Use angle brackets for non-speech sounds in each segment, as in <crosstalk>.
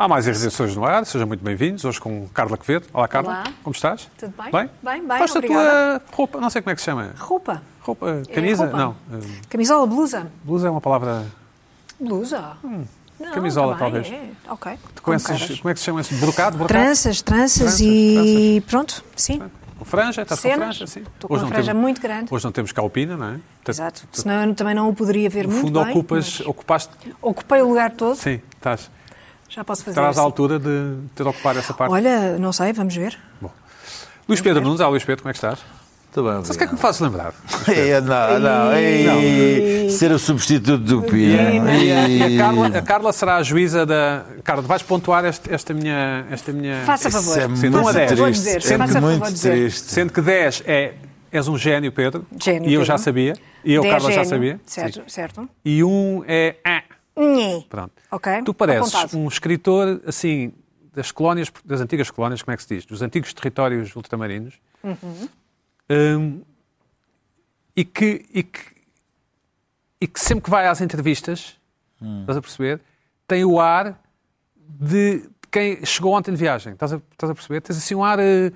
Há mais irritações no ar, sejam muito bem-vindos. Hoje com Carla Quevedo. Olá, Carla. Olá. Como estás? Tudo bem? Bem? Bem, bem, da obrigada. tua roupa, não sei como é que se chama. Roupa. Roupa, É camisa? roupa. Não. eh, Camisola, blusa. Blusa é uma palavra. Blusa. Não, Hum. camisola, tá bem, talvez. É. Ok. Com caras. como é que se chama esse? Brocado? brocado? Tranças, tranças, Tranças, e pronto, sim. Com franja? Estás com Cenas. franja? Sim. Estou com uma franja temos, muito grande. Hoje não temos calpina, não é? Exato. Senão eu também não o poderia ver No muito fundo, bem. ocupas, mas ocupaste. Ocupei o lugar todo. Sim, estás. Já posso fazer Estarás à assim. altura de ter de ocupar essa parte. Olha, não sei, vamos ver. Bom. Luís Pedro Nunes, ah, Luís Pedro, como é que estás? Muito bem, Sabes o que é que me fazes lembrar? <laughs> É, não, não. Ei, Ser o substituto do Pia. A, a Carla, a Carla será a juíza da. Carla, vais pontuar este- esta minha. Esta minha... Faça favor. Isso é Sim, muito não a dez. Vou triste. dizer, é faça favor muito dizer. triste. Sendo que 10 é. És um gênio, Pedro. Gênio, E eu já Pedro. sabia. E eu, Carla, já gênio. sabia. Certo, Sim. certo. E um é. Ah. Nhê. Pronto. Ok, Tu pareces apontado. um escritor, assim, das colónias, das antigas colónias, como é que se diz? Dos antigos territórios ultramarinos. Uhum. Hum, e, que, e, que, e que sempre que vai às entrevistas, estás a perceber, tem o ar de, quem chegou ontem de viagem. Estás a, estás a perceber? Tens assim um ar eh,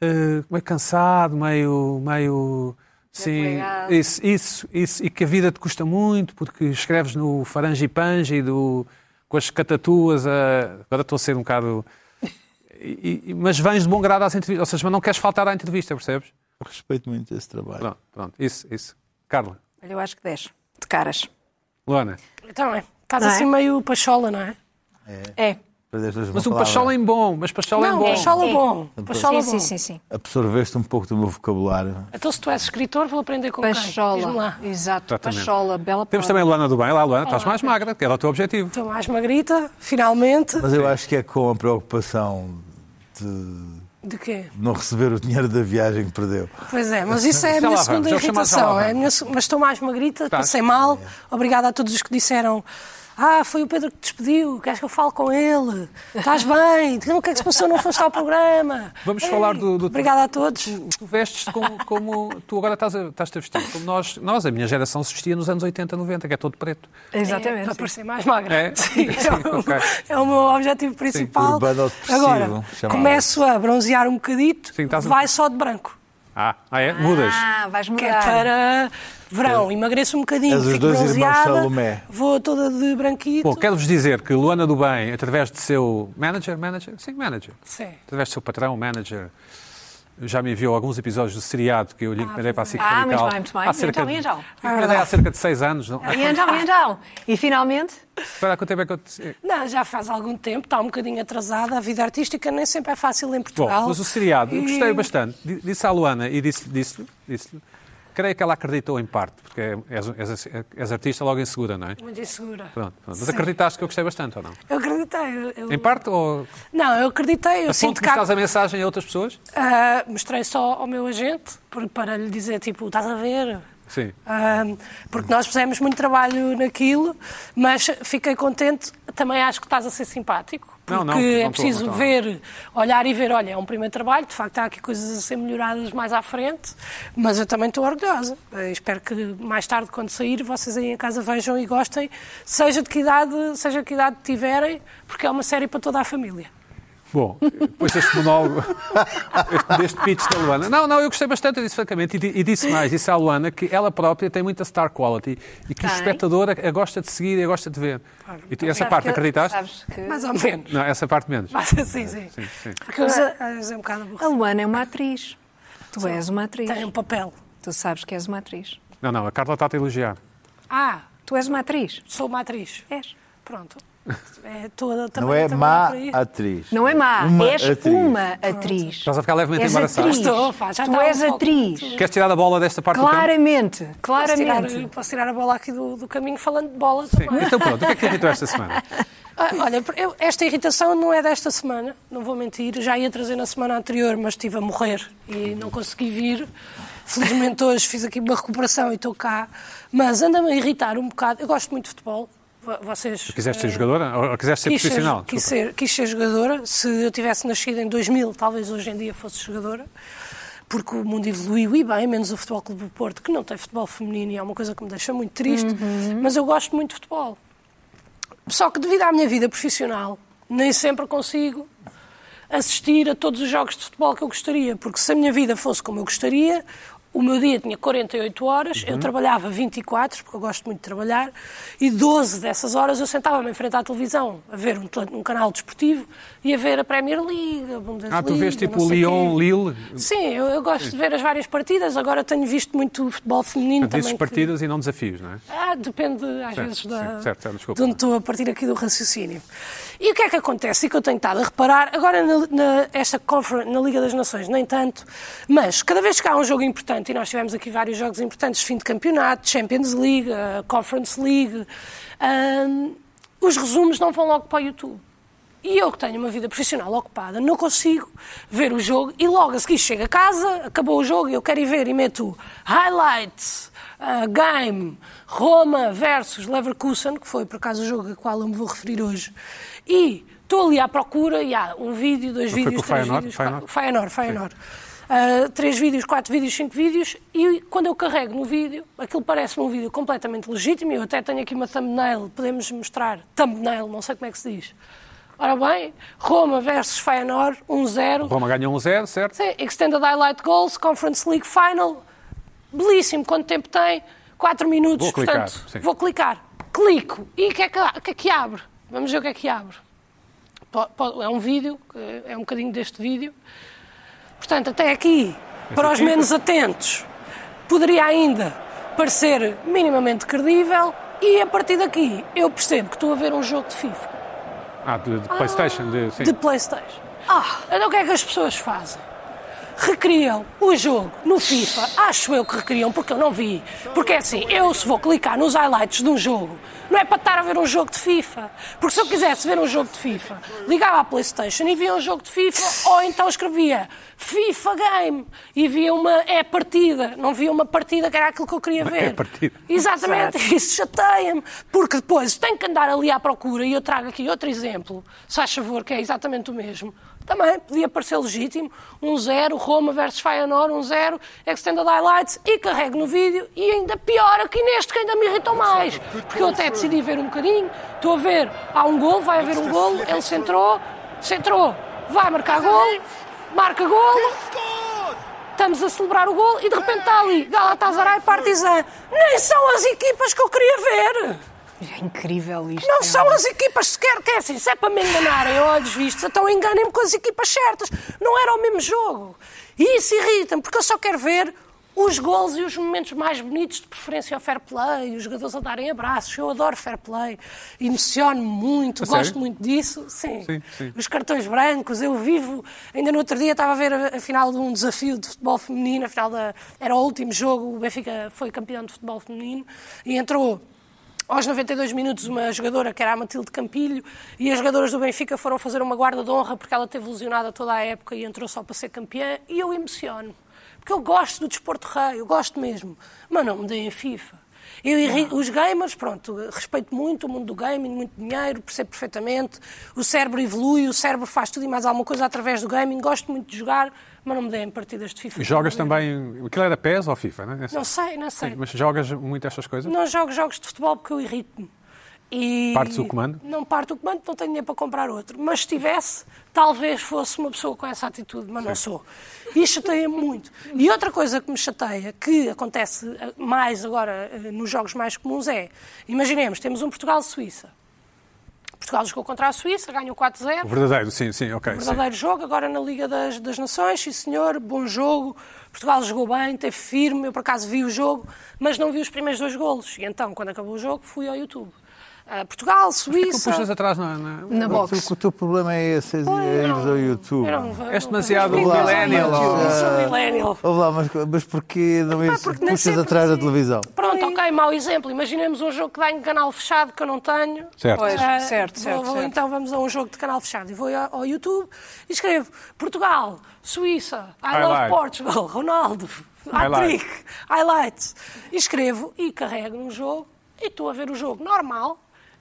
eh, meio cansado, meio. meio Sim, isso, isso, isso, e que a vida te custa muito porque escreves no farangipange do com as catatuas, a... agora estou a ser um bocado. E- e- mas vens de bom grado às entrevistas, ou seja, mas não queres faltar à entrevista, percebes? Respeito muito esse trabalho. Pronto, pronto, isso, isso. Carla, Olha, eu acho que 10. De caras. Luana, Também. Estás Não é? assim meio pachola, não é? É. Perdeste mas um pachola em bom, mas pachola em Não, bom. pachola É. bom. Pachola sim, bom. sim, sim, sim. Absorveste um pouco do meu vocabulário. Então, se tu és escritor, vou aprender com quem? Pachola. lá. Exato. Exatamente. Pachola, bela Temos palavra. também a Luana do Bem, lá Luana, estás mais magra, que era o teu objetivo. Estou mais magrita, finalmente. Mas eu acho que é com a preocupação de De quê? não receber o dinheiro da viagem que perdeu. Pois é, mas isso é a minha segunda irritação. É minha mas estou mais magrita, Estás? passei mal. Obrigada a todos os que disseram. Ah, foi o Pedro que te despediu, queres que eu fale com ele? Estás bem? O que é que se passou? Não foste ao programa? Vamos falar do- do- Obrigada a todos. Tu vestes como, como tu agora estás a, estás a vestir, como nós, nós, a minha geração, se vestia nos anos 80, 90, que é todo preto. É, Exatamente. para parecer mais magra. É? Sim, Sim, é, o, ok. é o meu objetivo principal. Depressivo, Agora, chamava. começo a bronzear um bocadito, Sim, a- vai só de branco. Ah, ah é? Mudas. Ah, vais Que é mudar. para verão, emagreço um bocadinho, És os fico dois irmãos bronzeada, Salomé. vou toda de branquito. Bom, quero-vos dizer que Luana do Bem, através de seu manager, manager? Sim, manager. Sim. Através do seu patrão, manager, já me enviou alguns episódios do seriado que eu lhe encomendei para a SIC Ah, muito bem, muito bem. Há cerca Então, de- e então? Encomendei há cerca de seis anos. Não? E então, e então? E finalmente? Espera, quanto tempo é que eu te... Não, já faz algum tempo, está um bocadinho atrasada. A vida artística nem sempre é fácil em Bom, Portugal. mas o seriado, eu gostei E- bastante. Di- Disse à Luana e disse-lhe, disse disse creio que ela acreditou em parte, porque és, és, és artista logo insegura, não é? Muito insegura. Pronto, pronto. Mas acreditaste que eu gostei bastante, ou não? Eu acreditei. eu- Em parte, ou Não, eu acreditei. Eu a sinto que estás a mensagem a outras pessoas? Ah, mostrei só ao meu agente para lhe dizer, tipo, estás a ver? Sim. Ah, porque nós fizemos muito trabalho naquilo, mas fiquei contente. Também acho que estás a ser simpático. Não, Porque não, não é estou, preciso não estou. ver, olhar e ver, olha, é um primeiro trabalho, de facto há aqui coisas a ser melhoradas mais à frente, mas eu também estou orgulhosa. Eh, espero que mais tarde, quando sair, vocês aí em casa vejam e gostem, seja de que idade, seja de que idade tiverem, porque é uma série para toda a família. Bom, depois deste monólogo, este- deste pitch da Luana. Não, não, eu gostei bastante, eu disse francamente, e, e disse mais, disse à Luana que ela própria tem muita star quality e que o Tem. espectador a, a gosta de seguir e a gosta de ver. E tu, essa parte que- acreditaste? Sabes que Mais ou menos. Não, essa parte menos. Mas, sim, sim. Sim, sim. Porque vezes é um bocado a. Luana é uma atriz. Tu és uma atriz. Tem um papel. Tu sabes que és uma atriz. Não, não, a Carla está-te a elogiar. Ah, Tu és uma atriz. sou uma atriz. És. Pronto. É toda, Não é má atriz. Não é má, Uma és atriz. uma atriz. Estás a ficar levemente És embaraçada. atriz. Estou, já tu um és pouco. atriz. Queres tirar a bola desta parte do campo? Claramente, Posso tirar, claramente. posso tirar a bola aqui do, do caminho falando de bola Sim. também. Então pronto, o que é que te irritou esta semana? <laughs> Ah, olha, eu- esta irritação não é desta semana, não vou mentir. Já ia trazer na semana anterior, mas estive a morrer e não consegui vir. Felizmente hoje fiz aqui uma recuperação e estou cá. Mas anda-me a irritar um bocado. Eu gosto muito de futebol. Vo- Vocês. Quiseste ser eh, jogadora? Ou ou quiseste ser Quis ser, profissional? quis, Desculpa. ser, quis ser jogadora. Se eu tivesse nascido em 2000, talvez hoje em dia fosse jogadora. Porque o mundo evoluiu e bem, menos o Futebol Clube do Porto, que não tem futebol feminino e é uma coisa que me deixa muito triste. Mas eu gosto muito de futebol. Só que devido à minha vida profissional, nem sempre consigo assistir a todos os jogos de futebol que eu gostaria, porque se a minha vida fosse como eu gostaria, o meu dia tinha 48 horas, Uhum. eu trabalhava 24, porque eu gosto muito de trabalhar, e 12 dessas horas eu sentava-me em frente à televisão a ver um, um canal desportivo e a ver a Premier League, a Bundesliga. Ah, tu vês tipo o sei Lyon, quê. Lille, Sim, eu, eu gosto de ver as várias partidas, agora tenho visto muito futebol feminino dizes também. que- partidas e não desafios, não é? ah, depende às Certo, vezes da, sim, certo, certo, desculpa. de onde estou a partir aqui do raciocínio. E o que é que acontece? E que eu tenho estado a reparar, agora na, na, esta conference, na Liga das Nações, nem tanto, mas cada vez que há um jogo importante, e nós tivemos aqui vários jogos importantes, fim de campeonato, Champions League, a Conference League, hum, os resumos não vão logo para o YouTube. E eu que tenho uma vida profissional ocupada, não consigo ver o jogo e logo a seguir chego a casa, acabou o jogo e eu quero ir ver e meto highlights, uh, game, Roma versus Leverkusen, que foi por acaso o jogo a qual eu me vou referir hoje. E estou ali à procura e há um vídeo, dois foi vídeos, três Feyenoord? vídeos, Feyenoord? quatro- Feyenoord, Feyenoord. Uh, três vídeos, quatro vídeos, cinco vídeos, e quando eu carrego no vídeo, aquilo parece-me um vídeo completamente legítimo, eu até tenho aqui uma thumbnail, podemos mostrar, thumbnail, não sei como é que se diz. Ora bem, Roma versus Feyenoord, 1-0. Roma ganhou 1-0, certo? Sim, Extended Highlight Goals, Conference League Final, belíssimo, quanto tempo tem? 4 minutos, Vou clicar, portanto, sim. vou clicar. Clico, e o que, é que, o que é que abre? Vamos ver o que é que abre. É um vídeo, é um bocadinho deste vídeo. Portanto, até aqui, para os menos atentos, poderia ainda parecer minimamente credível e a partir daqui eu percebo que estou a ver um jogo de FIFA Ah, de, de Playstation, de, sim. de Playstation. Ah, então o que é que as pessoas fazem? Recriam o jogo no FIFA, acho eu que recriam, porque eu não vi. Porque é assim, eu se vou clicar nos highlights de um jogo, não é para estar a ver um jogo de FIFA. Porque se eu quisesse ver um jogo de FIFA, ligava à Playstation e via um jogo de FIFA, ou então escrevia FIFA Game e via uma é partida, não via uma partida que era aquilo que eu queria ver. É partida. Exatamente, isso chateia-me, porque depois tenho que andar ali à procura, e eu trago aqui outro exemplo, se faz favor, que é exatamente o mesmo. Também podia parecer legítimo, 1-0, Roma versus Feyenoord, 1-0, Extended Highlights, e carrego no vídeo, e ainda pior aqui neste, que ainda me irritou mais, porque eu até decidi ver um bocadinho, estou a ver, há um gol, vai haver um gol, ele centrou, centrou, vai marcar gol, marca gol, estamos a celebrar o gol e de repente está ali Galatasaray e Partizan. Nem são as equipas que eu queria ver. É incrível isto. Não é são as equipas sequer que é assim. Se é para me enganarem a olhos vistos, então enganem-me com as equipas certas. Não era o mesmo jogo. E isso irrita-me, porque eu só quero ver os gols e os momentos mais bonitos, de preferência ao fair play, os jogadores a darem abraços. Eu adoro fair play. Emociono-me muito, A gosto sério? muito disso. Sim. Sim, sim. Os cartões brancos, eu vivo. Ainda no outro dia estava a ver a, a final de um desafio de futebol feminino, a final da, era o último jogo, o Benfica foi campeão de futebol feminino e entrou aos 92 minutos, uma jogadora que era a Matilde Campilho e as jogadoras do Benfica foram fazer uma guarda de honra porque ela teve lesionada toda a época e entrou só para ser campeã. E eu emociono. Porque eu gosto do desporto rei, eu gosto mesmo. Mas não me deem FIFA. Eu irri- Os gamers, pronto, respeito muito o mundo do gaming, muito dinheiro, percebo perfeitamente. O cérebro evolui, o cérebro faz tudo e mais alguma coisa através do gaming. Gosto muito de jogar, mas não me deem partidas de FIFA. Jogas também. Aquilo era PES ou FIFA, não é? Não sei, não sei. Sim, mas jogas muito estas coisas? Não jogo jogos de futebol porque eu irrito-me. E Partes o comando? Não parto o comando, não tenho dinheiro para comprar outro. Mas se tivesse, talvez fosse uma pessoa com essa atitude, mas não sou. E chateia-me muito. E outra coisa que me chateia, que acontece eh, mais agora eh, nos jogos mais comuns, é: imaginemos, temos um Portugal-Suíça. Portugal jogou contra a Suíça, ganhou 4-0. O verdadeiro, sim, sim, ok. sim. Verdadeiro jogo, agora na Liga das, das Nações, sim senhor, bom jogo. Portugal jogou bem, teve firme, eu por acaso vi o jogo, mas não vi os primeiros dois golos. E então, quando acabou o jogo, fui ao YouTube. Ah, Portugal, Tu Suíça... puxas atrás na. na- Na box. O teu problema é esse, é ires ao YouTube. És demasiado não- não- millennial. Eu sou millennial. Lá, mas, mas porquê não nem puxas sempre atrás da televisão? Pronto, ok, mau exemplo. Imaginemos um jogo que dá em canal fechado que eu não tenho. Certo. Pois, Ah, certo, vou- certo, vou- certo. Então vamos a um jogo de canal fechado. E vou ao, ao YouTube e escrevo Portugal, Suíça, I Highlight. love Portugal, <laughs> Ronaldo, hat-trick, highlights. E escrevo e carrego num jogo e estou a ver o jogo normal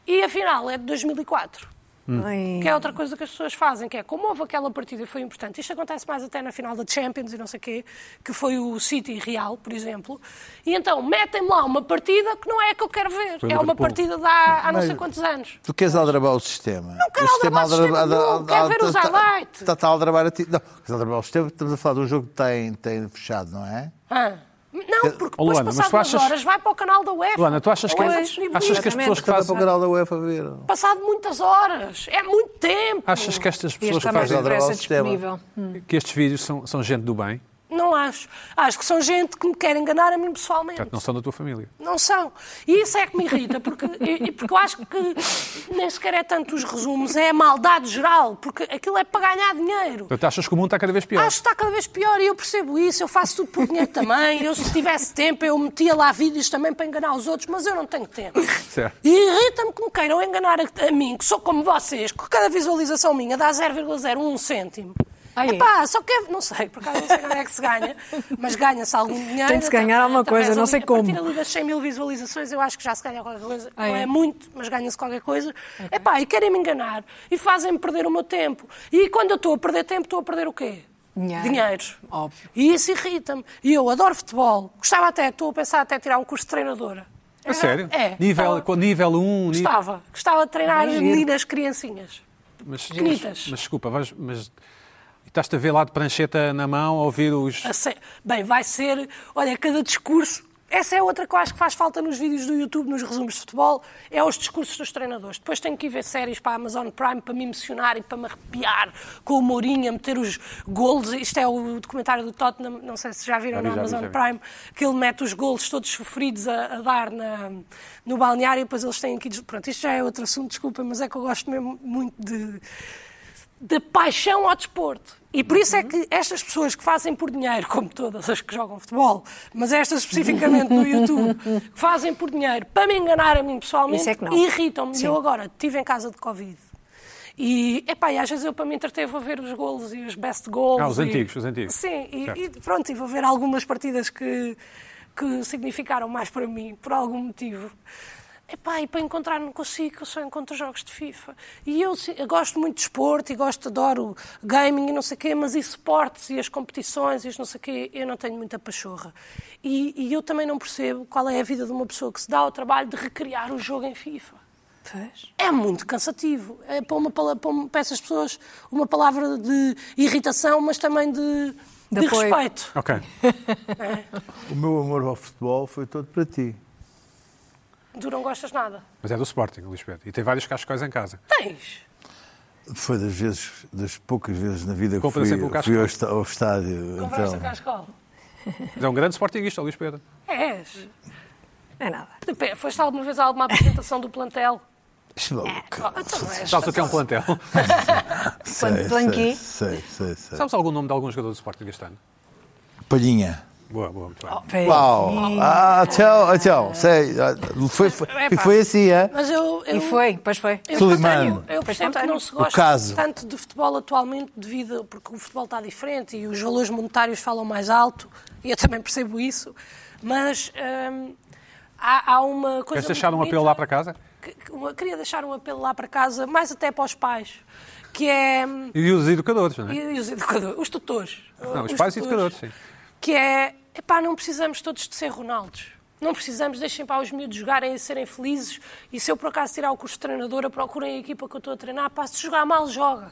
e afinal é de 2004. Ai. Que é outra coisa que as pessoas fazem, que é como houve aquela partida e foi importante. Isto acontece mais até na final da Champions e não sei o quê, que foi o City Real, por exemplo. E então metem lá uma partida que não é a que eu quero ver. Foi é uma partida de há, há não sei quantos anos. Tu queres aldrabar o sistema? Não quero aldrabar o sistema nenhum, quero ver os highlights. Está tá a aldrabar a ti. Não, queres aldrabar o sistema? Estamos a falar de um jogo que tem, tem fechado, não é? Ah. Não, porque Oh, depois, Luana, passado umas achas- horas, vai para o canal da UEFA. Luana, tu achas que, é achas que as pessoas que fazem. para o canal da UEFA ver. Passado muitas horas. É muito tempo. Achas que estas pessoas que fazem disponível. que estes vídeos são, são gente do bem, Não acho. Acho que são gente que me quer enganar a mim pessoalmente. portanto, não são da tua família. Não são. E isso é que me irrita, porque, e- e porque eu acho que nem sequer é tanto os resumos, é a maldade geral, porque aquilo é para ganhar dinheiro. Portanto, achas que o mundo está cada vez pior. Acho que está cada vez pior e eu percebo isso. Eu faço tudo por dinheiro também. Eu, se tivesse tempo, eu metia lá vídeos também para enganar os outros, mas eu não tenho tempo. Certo. E irrita-me que me queiram enganar a, a mim, que sou como vocês, que cada visualização minha dá 0,01 cêntimo. Ah, é? Epá, só que não sei, por acaso não sei como é que se ganha, mas ganha-se algum dinheiro. Tem de se ganhar alguma coisa, não ali- sei A partir como. ali das 100 mil visualizações eu acho que já se ganha qualquer coisa. Ah, não é? é muito, mas ganha-se qualquer coisa. Epá, e querem-me enganar e fazem-me perder o meu tempo. E quando eu estou a perder tempo, estou a perder o quê? Dinheiro. Óbvio. E isso irrita-me. E eu adoro futebol. Gostava até, estou a pensar até tirar um curso de treinadora. A sério? É. Nível, Gostava- com nível 1, nível... Gostava. Gostava de treinar giro. meninas criancinhas. Mas, mas, mas desculpa, vais, mas estás-te a ver lá de prancheta na mão a ouvir os. Bem, vai ser. Olha, cada discurso. Essa é outra que eu acho que faz falta nos vídeos do YouTube, nos resumos de futebol, é os discursos dos treinadores. Depois tenho que ir ver séries para a Amazon Prime para me emocionar e para me arrepiar com o Mourinho, a meter os golos. Isto é o documentário do Tottenham, não sei se já viram Já vi, na já vi, Amazon já vi. Prime, que ele mete os golos todos sofridos a, a dar na- no balneário e depois eles têm que ir. Pronto, isto já é outro assunto, desculpa, mas é que eu gosto mesmo muito de de paixão ao desporto. E por isso é que estas pessoas que fazem por dinheiro, como todas as que jogam futebol, mas estas especificamente no YouTube, que fazem por dinheiro para me enganar a mim pessoalmente, é irritam-me. Eu agora estive em casa de Covid. E, epá, e às vezes eu para me entreter vou ver os golos e os best goals. Ah, os e- antigos, os antigos. Sim, e, e pronto, e vou ver algumas partidas que, que significaram mais para mim, por algum motivo. Epá, e para encontrar não consigo, eu só encontro jogos de FIFA. E eu, eu gosto muito de esporte e gosto, adoro gaming e não sei o quê, mas e esportes e as competições e as não sei o quê, eu não tenho muita pachorra. E, e eu também não percebo qual é a vida de uma pessoa que se dá ao trabalho de recriar o jogo em FIFA. Pois. É muito cansativo. É para, uma, para, uma- para essas pessoas uma palavra de irritação, mas também de, De de respeito. Ok. <laughs> O meu amor ao futebol foi todo para ti. Tu não gostas nada. Mas é do Sporting, Luís Pedro. E tem vários cascóis em casa. Tens. Foi das vezes, das poucas vezes na vida que Compra fui, um casco. fui ao, ao estádio. Conversa Então, escola. Mas é um grande Sportingista, o Luís Pedro. És. É nada. Foste alguma vez a alguma apresentação do plantel? é. Oh, então. Sabes o que é um plantel? <laughs> Sei, sei, sei, sei. Sabes algum nome de algum jogador do Sporting este ano? Palhinha. Boa, boa, muito bem. Peraí. Uau! Ah, tchau, tchau. Sei. ah, Foi, foi, Epá. foi assim, é? Mas eu. eu E foi, pois foi. Eu, Sulimano. eu percebo que não se gosta caso. tanto de futebol atualmente devido porque o futebol está diferente e os valores monetários falam mais alto e eu também percebo isso, mas hum, há, há uma coisa Queres deixar um apelo lá para casa? que- que- uma- queria deixar um apelo lá para casa, mais até para os pais, que é hum, E os educadores, não é? e, e os educadores, os tutores. Não, os pais e educadores, sim. Que é, epá, não precisamos todos de ser Ronaldos. Não precisamos, deixem para os miúdos jogarem e serem felizes. E se eu por acaso tirar o curso de treinadora, procurem a equipa que eu estou a treinar, pá, se jogar mal, joga.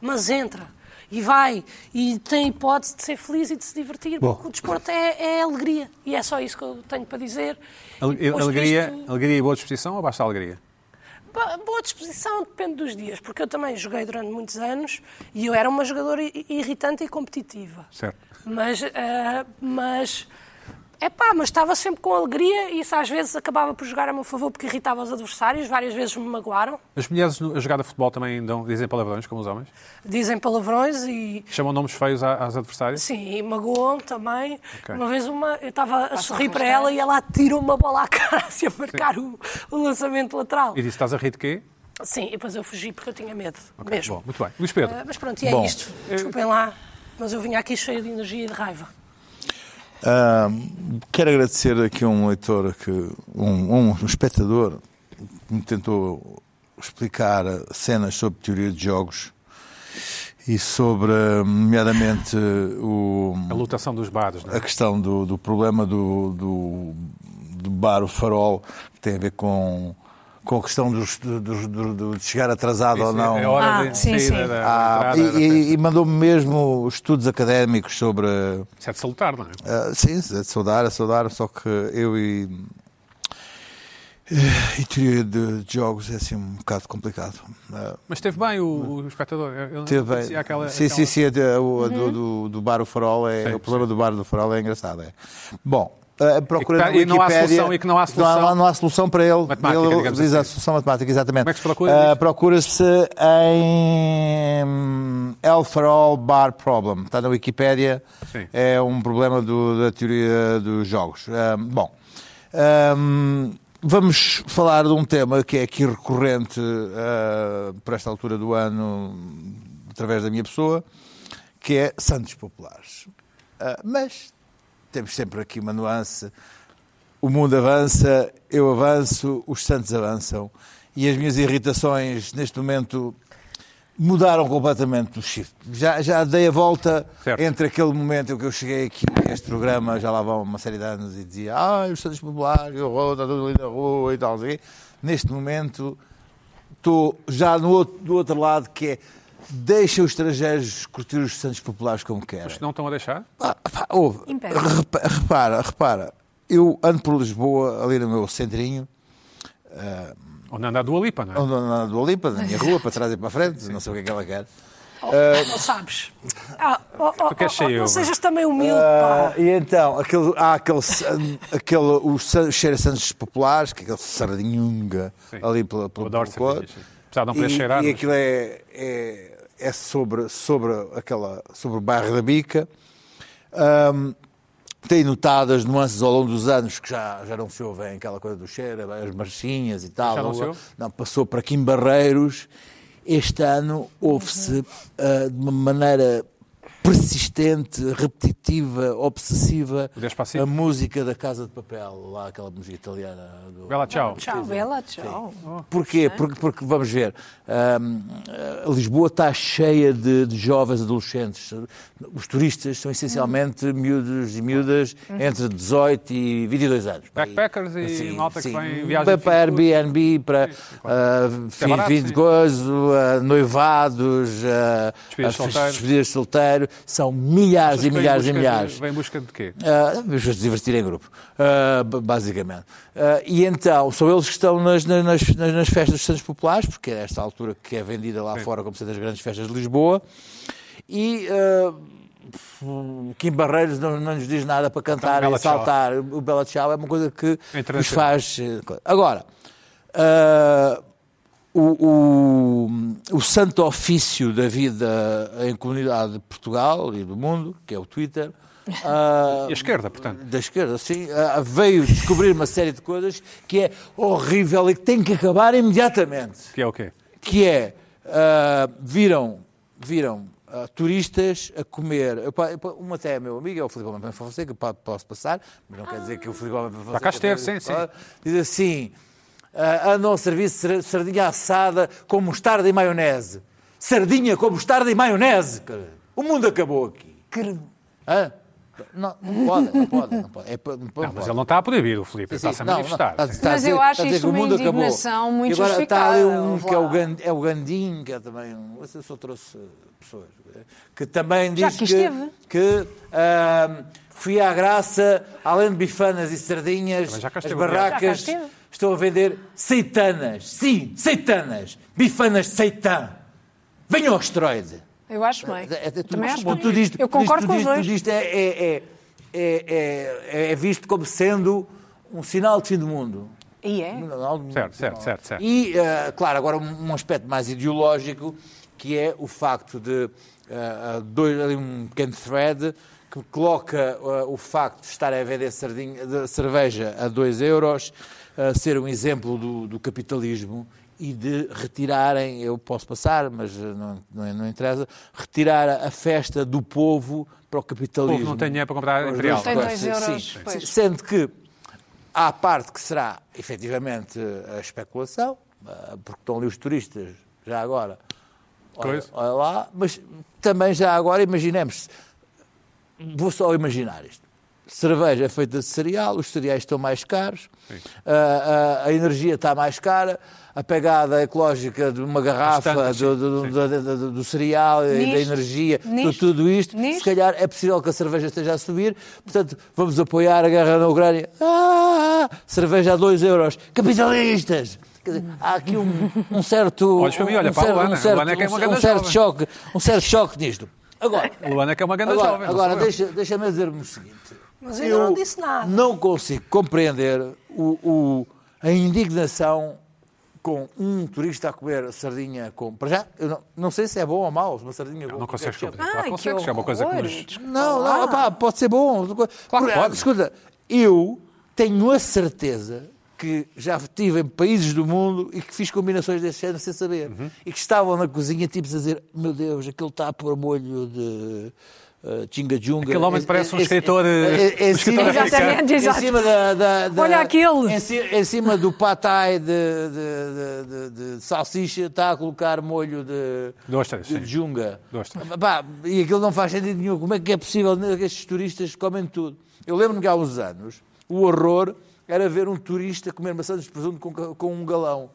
Mas entra. E vai. E tem hipótese de ser feliz e de se divertir. Bom. Porque o desporto é, é alegria. E é só isso que eu tenho para dizer. Alegria, alegria e boa disposição ou basta alegria? Boa disposição depende dos dias, porque eu também joguei durante muitos anos e eu era uma jogadora irritante e competitiva. Certo. Mas, ah, mas, epá, mas estava sempre com alegria e isso às vezes acabava por jogar a meu favor porque irritava os adversários, várias vezes me magoaram, As mulheres a jogar de futebol também dão, dizem palavrões, como os homens? dizem palavrões e Chamam nomes feios a- aos adversários? sim, e magoam também. Ok. Uma vez uma, eu estava a sorrir para ela e ela tirou uma bola à cara <laughs> assim, a marcar o, o lançamento lateral. E disse, estás a rir de quê? Sim, e depois eu fugi porque eu tinha medo, mesmo. Bom, muito bem. Luís Pedro, Ah, mas pronto, e é Bom. isto. Desculpem lá, mas eu vim aqui cheio de energia e de raiva. Ah, quero agradecer aqui a um leitor, que, um, um espectador que me tentou explicar cenas sobre teoria de jogos e sobre, nomeadamente, o, A lutação dos bares, não a é? questão do, do problema do, do, do bar O Farol, que tem a ver com, com a questão dos, dos- do- do- de chegar atrasado ou não. É hora Ah, de sim, sim. da Ah, entrada e, e- e mandou-me mesmo estudos académicos sobre. Isso é de salutar, não é? ah, sim, é de saudar, é de saudar, só que eu e. E teoria de, de jogos é assim um bocado complicado. Ah, Mas esteve bem o, o espectador. Não teve bem. aquela, sim, aquela- sim, sim, a a do, do, do bar o farol é Sim, o problema do bar do farol é engraçado. É. Bom, a procura E tá- e não há solução- e que não há Não solução- há, não há solução para ele. Matemática, ele diz a assim. solução matemática, exatamente. Como é que se procura? Ah, Procura-se em El Farol Bar Problem. Está na Wikipédia. Sim. É um problema do- da teoria dos jogos. Ah, bom, ahm, vamos falar de um tema que é aqui recorrente ah, por esta altura do ano, através da minha pessoa, que é Santos Populares. Ah, mas temos sempre aqui uma nuance. O mundo avança, eu avanço, os Santos avançam. E as minhas irritações, neste momento, mudaram completamente o shift. Já, já dei a volta Certo. entre aquele momento em que eu cheguei aqui a este programa, já lá vão uma série de anos, e dizia, ah, os Santos Populares, o rua, está tudo ali na rua e tal. Neste momento, estou já no outro, do outro lado, que é, deixa os estrangeiros curtir os Santos Populares como querem. Mas não estão a deixar? Ah, pá, ouve, repara, repara, eu ando por Lisboa, ali no meu centrinho, Onde anda a Dua Lipa, não é? ando na do Olimpa, na minha rua, para trás e para a frente, não sei o que é que ela quer. Não sabes? Ah, oh, oh, Tu queres oh, oh, eu, não não é? sejas também humilde, Ah, pá. e então, aquele, há aquele, aquele o cheiro a Santos Populares, que é aquele sardinhunga Sim. ali pela, pela, pelo cervejas, sim. Apesar de não poder e, cheirar. E mas- aquilo é, é, é sobre, sobre, aquela, sobre o bairro da Bica. Ahm, tem notado as nuances ao longo dos anos que já, já não se ouvem aquela coisa do cheiro, as marchinhas e tal. Já não se ouve? Não, passou para Kim Barreiros. Este ano ouve-se ah, de uma maneira persistente, repetitiva, obsessiva, a música da Casa de Papel, lá aquela música italiana. Do... Bela tchau. Tchau, Bela, tchau. Porquê? Porque, porque, vamos ver, hum, a Lisboa está cheia de, de jovens adolescentes. Os turistas são essencialmente miúdos e miúdas entre 18 e 22 anos. Backpackers e malta que vem em viagem de Para. Airbnb, para ah, fim, barato, fim de sim. gozo, ah, noivados, ah, Despedidas de ah, solteiro. São milhares e milhares e milhares. Vem em busca de quê? Uh, nos divertir em grupo, uh, basicamente. Uh, e então, são eles que estão nas, nas, nas- festas dos Santos Populares, porque é esta altura que é vendida lá fora como sendo as grandes festas de Lisboa. E uh, Kim Barreiros não, não nos diz nada para cantar Então, e saltar. O Bela Tchau é uma coisa que nos faz. uh, Agora. uh, o, o, o santo ofício da vida em comunidade de Portugal e do mundo, que é o Twitter, <laughs> ah, E a esquerda, portanto. da esquerda, sim, ah, veio descobrir uma série de coisas que é horrível e que tem que acabar imediatamente. Que é o quê? Que é, ah, viram, viram ah, turistas a comer, eu pa- um até é meu amigo, é o Filipe Almeida Fonseca, posso passar, mas não quer dizer que o Filipe Almeida Fonseca... cá esteve, sim, sim. Diz assim, ah, andam a servir sar- sardinha assada com mostarda e maionese. Sardinha com mostarda e maionese, cara. O mundo acabou aqui. Hã? Não, não pode, não pode, não pode. É, não pode. Não, mas ele não está a proibir, o Filipe. Sim, Está-se a manifestar. está- sim. está a Mas eu acho está isto que o uma mundo acabou. indignação muito E agora está ali um que é o, Vlad. Gan- é o Gandim, que é também um. Eu só trouxe pessoas. Que também Já diz que, esteve. que ahm, fui à graça, além de bifanas e sardinhas, Também já cá as esteve, barracas Já cá esteve. Estão a vender seitanas. Sim, seitanas. Bifanas de seitã. Venham ao esteroide. Eu acho bem. É, é, tu, Também acho tu, bem. diz- Eu concordo diz- com os dois. é, é, é, é, é visto como sendo um sinal de fim do mundo. E é. Um de- Certo, certo, certo, certo. E, eh, claro, agora um, um aspecto mais ideológico, que é o facto de eh, dois, ali um pequeno thread que coloca eh, o facto de estar a vender sardinha, de cerveja a 2 euros ser um exemplo do, do capitalismo e de retirarem, eu posso passar, mas não, não, não interessa, retirar a festa do povo para o capitalismo. O povo não tem dinheiro para comprar Imperial. Tem euros, sim. Sendo que há a parte que será efetivamente a especulação, ah, porque estão ali os turistas, já agora. Olha, Coisa. olha lá, mas também já agora imaginemos, vou só imaginar isto. Cerveja é feita de cereal, os cereais estão mais caros, a, a- a energia está mais cara, a pegada ecológica de uma garrafa Bastante, do, do- do- do- do- do cereal e da Nisto, energia, de nisto, tudo isto, nisto. se calhar é possível que a cerveja esteja a subir, portanto vamos apoiar a guerra na Ucrânia. Ah, cerveja a 2 euros. Capitalistas! Quer dizer, há aqui um, um certo. Olhas para mim, olha um para certo, Luana. um certo, Luana é que é uma um- um certo jovem. choque, um certo choque nisto. Agora, Luana que é uma grande agora, jovem. agora eu. deixa, deixa-me dizer-me o seguinte. Mas ainda não disse nada. Não consigo compreender o, o- a indignação com um turista a comer sardinha com. Para já, eu não, não sei se é bom ou mau, uma sardinha com Não consegues compreender. Claro, Ai, que consegues, que é uma coisa que nos... Não, não, pá, pode ser bom. Claro que pode. Escuta, eu tenho a certeza que já estive em países do mundo e que fiz combinações desse género sem saber. Uhum. E que estavam na cozinha tipo a dizer: Meu Deus, aquele está a pôr molho de. Uh, Chinga-junga. Aquele homem Em- parece um escritor, em- eh, em escritor cima-. Em da, da- da- Olha aquele. Em, ci- em cima do patai de, de, de- de- de salsicha está a colocar molho de, De ostras, de sim. junga. Pá, e aquilo não faz sentido nenhum. Como é que é possível que estes turistas comem tudo? Eu lembro-me que há uns anos o horror era ver um turista comer maçãs de presunto com, com um galão.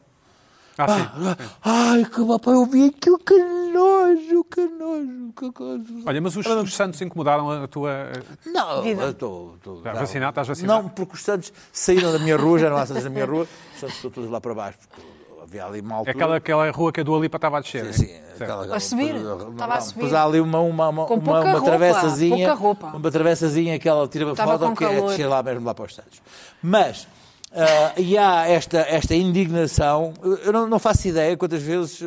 Ah, sim. Ai, que pá, eu vi aquilo, que nojo, que nojo, que coisa. Olha, mas os, os Santos incomodaram a tua... Não, Vida. eu estou. Estás não. vacinado? Estás vacinado? Não, porque os Santos saíram da minha rua, já não há Santos na minha rua, os Santos estão todos lá para baixo. porque Havia ali uma É altura. aquela, aquela rua que a Dua Lipa estava a descer. Sim, sim, aquela, A subir? Não, Estava a não, subir. Depois há ali uma, uma, uma, Com uma, pouca uma roupa, travessazinha. pouca roupa. Uma travessazinha que ela tira uma foto que é descer lá mesmo lá para os Santos. Mas. Ah, e há esta, esta indignação. Eu- não, não faço ideia quantas vezes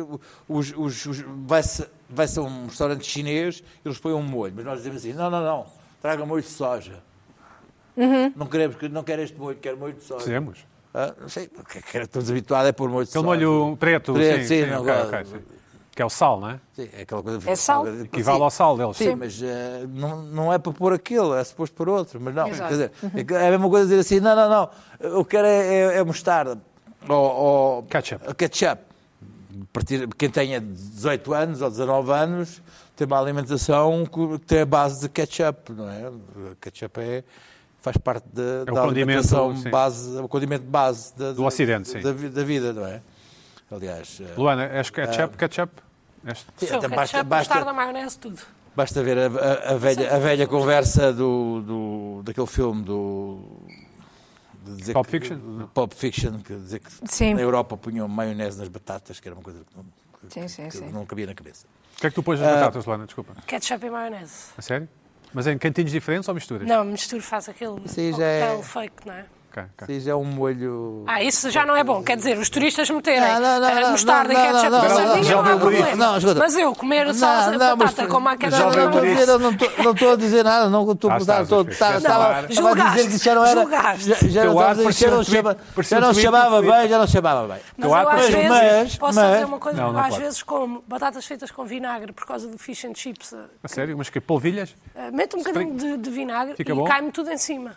os, os, os- vai-se vai a um restaurante chinês e eles põem um molho, mas nós dizemos assim: não, não, não, traga molho de soja. Uhum. Não queremos, não quero este molho, quero molho de soja. Fizemos. Ah, não sei, porque que estamos habituados a pôr molho de Aquele soja. molho preto, Preto, sim, sim, sim, não ok, gosto. ok, sim. Que é o sal, não é? Sim, é aquela coisa. É sal. Equivale ao sal deles. Sim, mas eh, não, não é para pôr aquilo, é suposto pôr outro. Mas não, Exato. quer dizer, é a mesma coisa dizer assim: não, não, não, eu quero é, é, é mostarda. Ou, ou Ketchup. ketchup. Partir, quem tenha 18 anos ou 19 anos tem uma alimentação que tem a base de ketchup, não é? Ketchup é, faz parte da, É da alimentação sim. base, é o condimento base da, Do Ocidente, sim. da, da vida, não é? Aliás, eh, Luana, és ketchup, ketchup? Sim, ketchup, basta, mostarda, basta, maionese, tudo. Basta ver a, a- a velha, a velha conversa do, do, daquele filme do. que- Fiction? do Pulp Fiction, que dizer que Sim. na Europa punham maionese nas batatas, que era uma coisa que não, que- Sim, sim, que sim. não cabia na cabeça. O que é que tu pões nas batatas, Luana? Desculpa. Ketchup e maionese. A sério? Mas em cantinhos diferentes ou misturas? Não, mistura faz aquele Sim, já é- fake, não é? Sim, já é um molho. Ah, isso já não é bom. Quer dizer, os turistas meterem Não, não, não, eh, não, mostarda não, e ketchup não, não, sardinha, já não problema. Não, escuta. Mas eu comer salsa de batata mas- como aquela... já não, estou a por dizer, eu não estou- não estou a dizer nada, não estou a Ah, tá- Não, estava a dizer que isso já não era. Já, não, estava a dizer que já não não chamava bem, já não chamava bem. Mas eu às vezes, posso dizer uma coisa, Não, não às vezes como batatas feitas com vinagre por causa do fish and chips, eh, A sério? Mas que polvilhas? eh, meto um bocadinho de, vinagre e cai-me tudo em cima.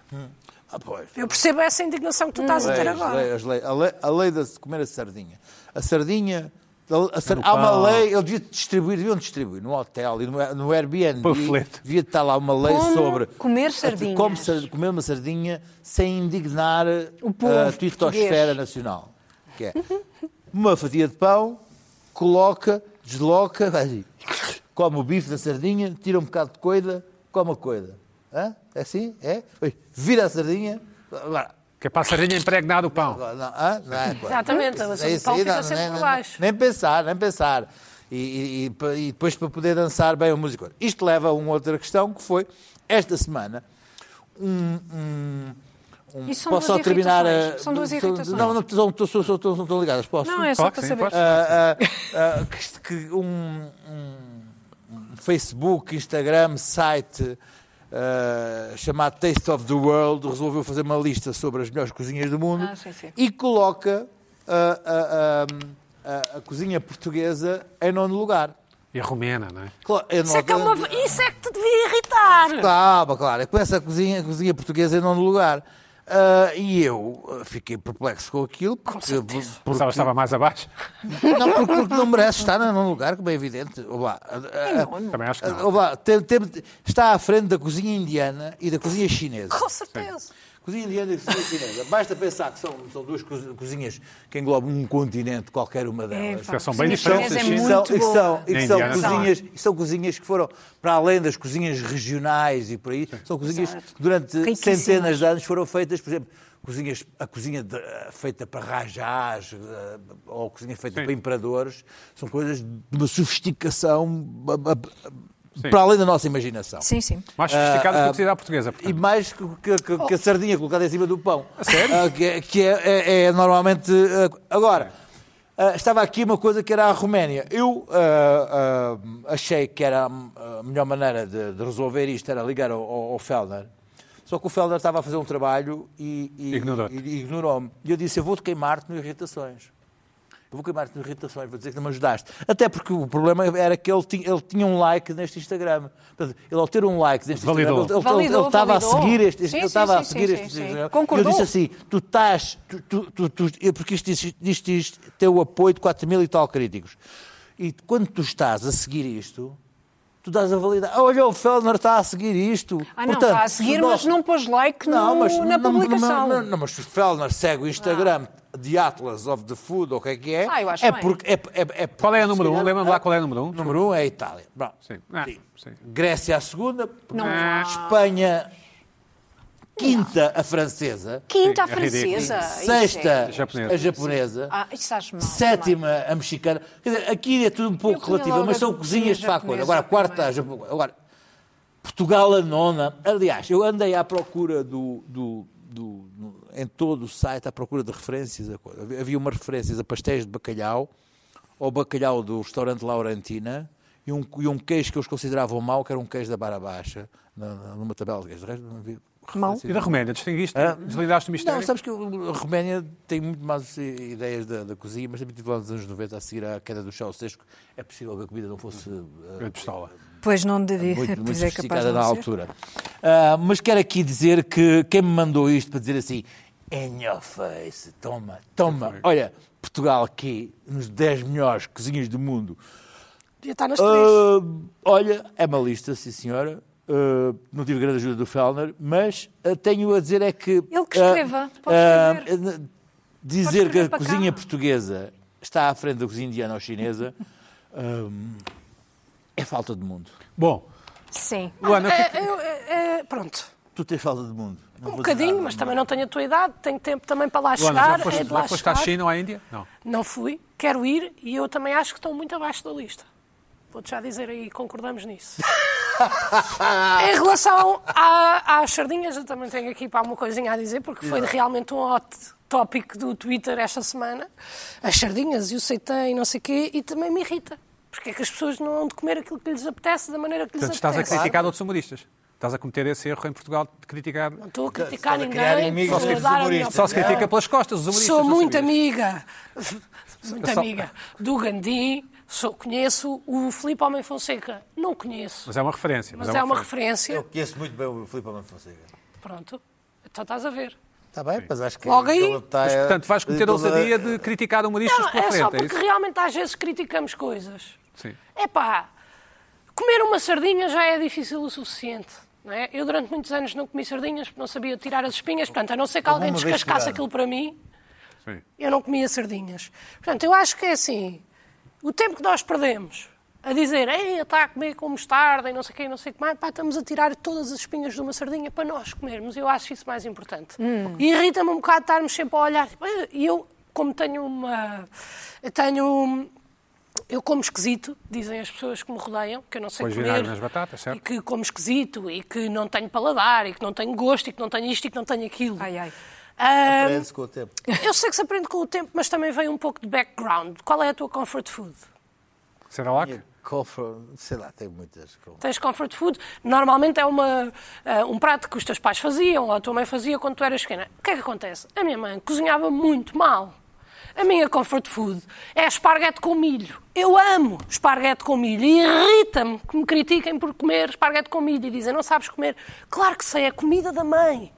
Ah, pois. Eu percebo essa indignação que tu estás a ter Leis, agora. leis, as leis. a, lei, a lei de comer a sardinha. A sardinha. no há uma lei, eles deviam distribuir, deviam distribuir no hotel e no, no Airbnb. Panfleto. Devia estar lá uma lei Como sobre comer sardinhas. como sar- comer uma sardinha sem indignar O povo a titosfera nacional. Que é uma fatia de pão, coloca, desloca, vai come o bife da sardinha, tira um bocado de coida, come a coida. Hã? É assim? É? Vira a sardinha. Agora, Que é para a sardinha impregnar o pão. Não, hã? Não é. Exatamente, a É isso pão fica não, sempre nem- por baixo. Nem pensar, nem pensar. E, e- e depois para poder dançar bem a música. Isto leva a uma outra questão que foi, esta semana, um. um- um- posso duas só terminar a- irritações. São duas irritações. Não, não, estão- não estão ligadas, posso? Não, é só para sim, saber. Ah, ah, ah, que, que um, um- um Facebook, Instagram, site ah, chamado Taste of the World resolveu fazer uma lista sobre as melhores cozinhas do mundo Ah, sim, sim. e coloca ah, ah, ah, a, a cozinha portuguesa em nono lugar. E a romena, não é? Claro, eu Isso não- é que, é uma... Isso é que te devia irritar. Calma, claro. É com essa cozinha, a cozinha portuguesa em nono lugar. Ah, e eu ah, fiquei perplexo com aquilo, porque, porque- Pensava que estava mais abaixo. não, porque, porque não merece estar num lugar, como é evidente. Ouve lá, ah, Também acho que não. ouve lá, tem- tem- está à frente da cozinha indiana e da cozinha chinesa. Com certeza. Cozinha indiana e cozinha chinesa. Basta pensar que são, são duas co- cozinhas que englobam um continente, qualquer uma delas. pá, são bem diferentes. É E são, e são, e cozinhas, e são cozinhas que foram para além das cozinhas regionais e por aí, são cozinhas Exato. que durante centenas de anos foram feitas, por exemplo, cozinhas, a cozinha de- feita para rajás eh, ou a cozinha feita Sim. para imperadores, são coisas de uma sofisticação a- a- Sim. para além da nossa imaginação. Sim, sim. Mais sofisticado Ah, que a ah, à portuguesa. E portanto. mais que, que- que- que a sardinha colocada em cima do pão. sério? Ah, que é, que é- é- é normalmente. ah, agora, ah, estava aqui uma coisa que era a Roménia. Eu achei que era a melhor maneira de, de resolver isto era ligar ao, ao, ao Fellner. Só que o Fellner estava a fazer um trabalho e, e- e- e ignorou-me. E eu disse: Eu vou-te queimar-te no Irritações. Eu vou queimar-te no irritações, vou dizer que não me ajudaste. Até porque o problema era que ele tinha, ele tinha um like neste Instagram. Portanto, ele ao ter um like neste Validou. Instagram, ele- ele, Validou, ele estava a seguir este, este- Sim, ele sim, estava a sim, seguir sim, este sim, sim. Instagram. E eu disse assim: tu estás, tu, tu, tu, tu- porque isto diz, diz, diz ter o apoio de 4 mil e tal críticos. E quando tu estás a seguir isto, tu dás a validar. Ah, Olha, o Fellner está a seguir isto. Ah, não, Portanto, está a seguir, se mas não pôs like no- na não- publicação. Não, não, mas se o Fellner segue o Instagram de Atlas of the Food, ou o que é que é, Ah, eu acho é bem. porque... É, é, é Qual é a número um? Lembra-me lá qual é a número um? Número um é a Itália. Pronto. Sim. Ah, Sim. sim. Grécia a segunda. Não Ah. Espanha quinta a francesa. Quinta a é francesa. Sexta é- Japonesa. a japonesa. Ah. Sétima a mexicana. Quer dizer, aqui é tudo um pouco relativo, mas são cozinha cozinhas de facto. japonesa Agora, a quarta, a primeiro. japo- agora, Portugal a nona. Aliás, eu andei à procura do, do- do- no- em todo o site à procura de referências. Havia- umas referências a pastéis de bacalhau, ao bacalhau do restaurante Laurentina e um, e um queijo que eles consideravam mau, que era um queijo da Barra Baixa, numa tabela de queijo. De resto, não havia Mau? E da Roménia? Distinguiste? Deslindaste o mistério? Não, sabes que a Roménia tem muito mais ideias da, da cozinha, mas também tive lá nos anos 90 a seguir à queda do Ceausescu. É possível que a comida não fosse eh, Grande pistola. Pois não devia. muito, muito pois é capaz de na altura. Ah, mas quero aqui dizer que quem me mandou isto para dizer assim, in your face, toma, toma. Olha, Portugal aqui, nos 10 melhores cozinhas do mundo. Devia estar nas três. Ah, olha, é uma lista, sim senhora. Ah, não tive grande ajuda do Fellner, mas ah, tenho a dizer é que. Ele que ah, escreva, pode ah, escrever. ah, dizer que escrever a para cá. cozinha portuguesa está à frente da cozinha indiana ou chinesa ah, <laughs> é falta de mundo. Bom, Sim. Luana, que que- é- pronto. Tu tens falta de mundo. Não Um bocadinho, nada, mas não. também não tenho a tua idade, tenho tempo também para lá Luana, chegar. já foste, é lá já foste à chegar. China ou à Índia? Não. Não fui, quero ir e eu também acho que estão muito abaixo da lista. Vou-te já dizer aí, concordamos nisso. <laughs> <laughs> em relação à- às sardinhas, eu também tenho aqui para uma coisinha a dizer, porque foi realmente um hot topic do Twitter esta semana. As sardinhas e o seitém e não sei o quê, e também me irrita. Porque é que as pessoas não hão de comer aquilo que lhes apetece da maneira que lhes Portanto, estás a apetece. criticar outros humoristas. Estás a cometer esse erro em Portugal de criticar. Não estou a criticar ninguém, inimigos estou a dos dar a minha humoristas. Só se critica pelas costas, os humoristas. Sou muito amiga, <laughs> muito Só- amiga do Gandim, sou, conheço o Filipe Homem Fonseca, não conheço, Mas é uma referência. mas é uma referência. Eu conheço muito bem o Filipe Almeida Fonseca. Pronto, então estás a ver. Está bem, mas acho que... Logo aí- está, Mas, portanto, vais cometer a ousadia de criticar humoristas Não, pela é só frente, é porque isso? realmente às vezes criticamos coisas. Sim. É pá, comer uma sardinha já é difícil o suficiente. Não é? Eu durante muitos anos não comi sardinhas porque não sabia tirar as espinhas, portanto, a não ser que alguém Uma descascasse aquilo para mim, Sim. eu não comia sardinhas. Portanto, eu acho que é assim, o tempo que nós perdemos a dizer, ei, está a comer com mostarda e não sei o quê, não sei o que mais, pá, estamos a tirar todas as espinhas de uma sardinha para nós comermos. Eu acho isso mais importante. E irrita-me um bocado estarmos sempre a olhar. E eu, como tenho uma... Eu tenho... Eu como esquisito, dizem as pessoas que me rodeiam, que eu não sei Pões comer. nas batatas, certo? E que como esquisito, e que não tenho paladar, e que não tenho gosto, e que não tenho isto, e que não tenho aquilo. Ai, ai. Aprende-se com o tempo. eu sei que se aprende com o tempo, mas também vem um pouco de background. Qual é a tua comfort food? Será lá que? Cofre, sei lá, tem muitas. Tens comfort food? Normalmente é uma, ah, um prato que os teus pais faziam, ou a tua mãe fazia quando tu eras pequena. O que é que acontece? A minha mãe cozinhava muito mal. A minha comfort food é esparguete com milho. Eu amo esparguete com milho e irrita-me que me critiquem por comer esparguete com milho e dizem não sabes comer. Claro que sei, é comida da mãe.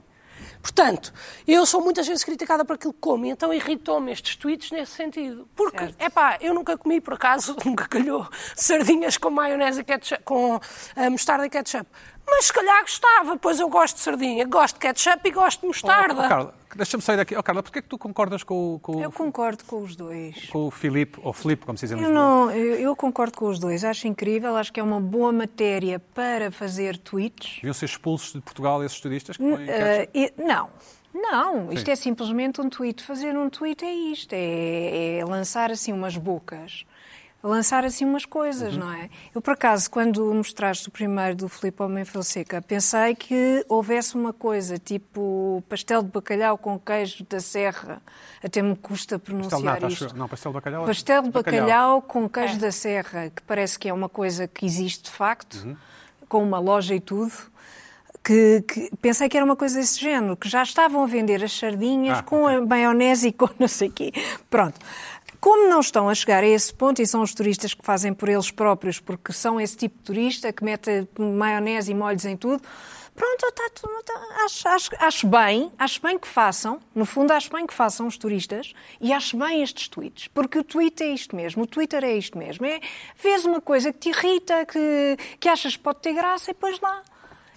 Portanto, eu sou muitas vezes criticada por aquilo que como, e então irritou-me estes tweets nesse sentido. Porque, é pá, eu nunca comi, por acaso, <laughs> nunca calhou, sardinhas com maionese e ketchup, com ah, mostarda e ketchup. Mas se calhar gostava, pois eu gosto de sardinha, gosto de ketchup e gosto de mostarda. Oh, Carla, deixa-me sair daqui. Oh, Carla, porquê é que tu concordas com, o- com, Eu concordo com os dois. com o Filipe, ou Filipe, como se diz em Eu, Lisboa? não, eu, eu concordo com os dois. Acho incrível, acho que é uma boa matéria para fazer tweets. Deviam ser expulsos de Portugal esses turistas que põem Eh, ketchup? e- não, não. Isto Sim. é simplesmente um tweet. Fazer um tweet é isto, é, é lançar assim umas bocas. Lançar assim umas coisas, Uhum. não é? Eu, por acaso, quando mostraste o primeiro do Filipe Homem Fonseca, pensei que houvesse uma coisa tipo pastel de bacalhau com queijo da serra. Até me custa Pastel pronunciar nata, acho isto. eu. Não, pastel de bacalhau. Pastel de bacalhau, com queijo da serra, que parece que é uma coisa que existe de facto, Uhum. com uma loja e tudo. Que, que- pensei que era uma coisa desse género, que já estavam a vender as sardinhas Ah, com a maionese e com não sei o quê. Pronto. Como não estão a chegar a esse ponto, e são os turistas que fazem por eles próprios, porque são esse tipo de turista que mete maionese e molhos em tudo, pronto, está tudo. está- acho, acho, acho bem, acho bem que façam, no fundo, acho bem que façam os turistas e acho bem estes tweets, porque o tweet é isto mesmo, o Twitter é isto mesmo. É, vês uma coisa que te irrita, que, que achas que pode ter graça e pões lá.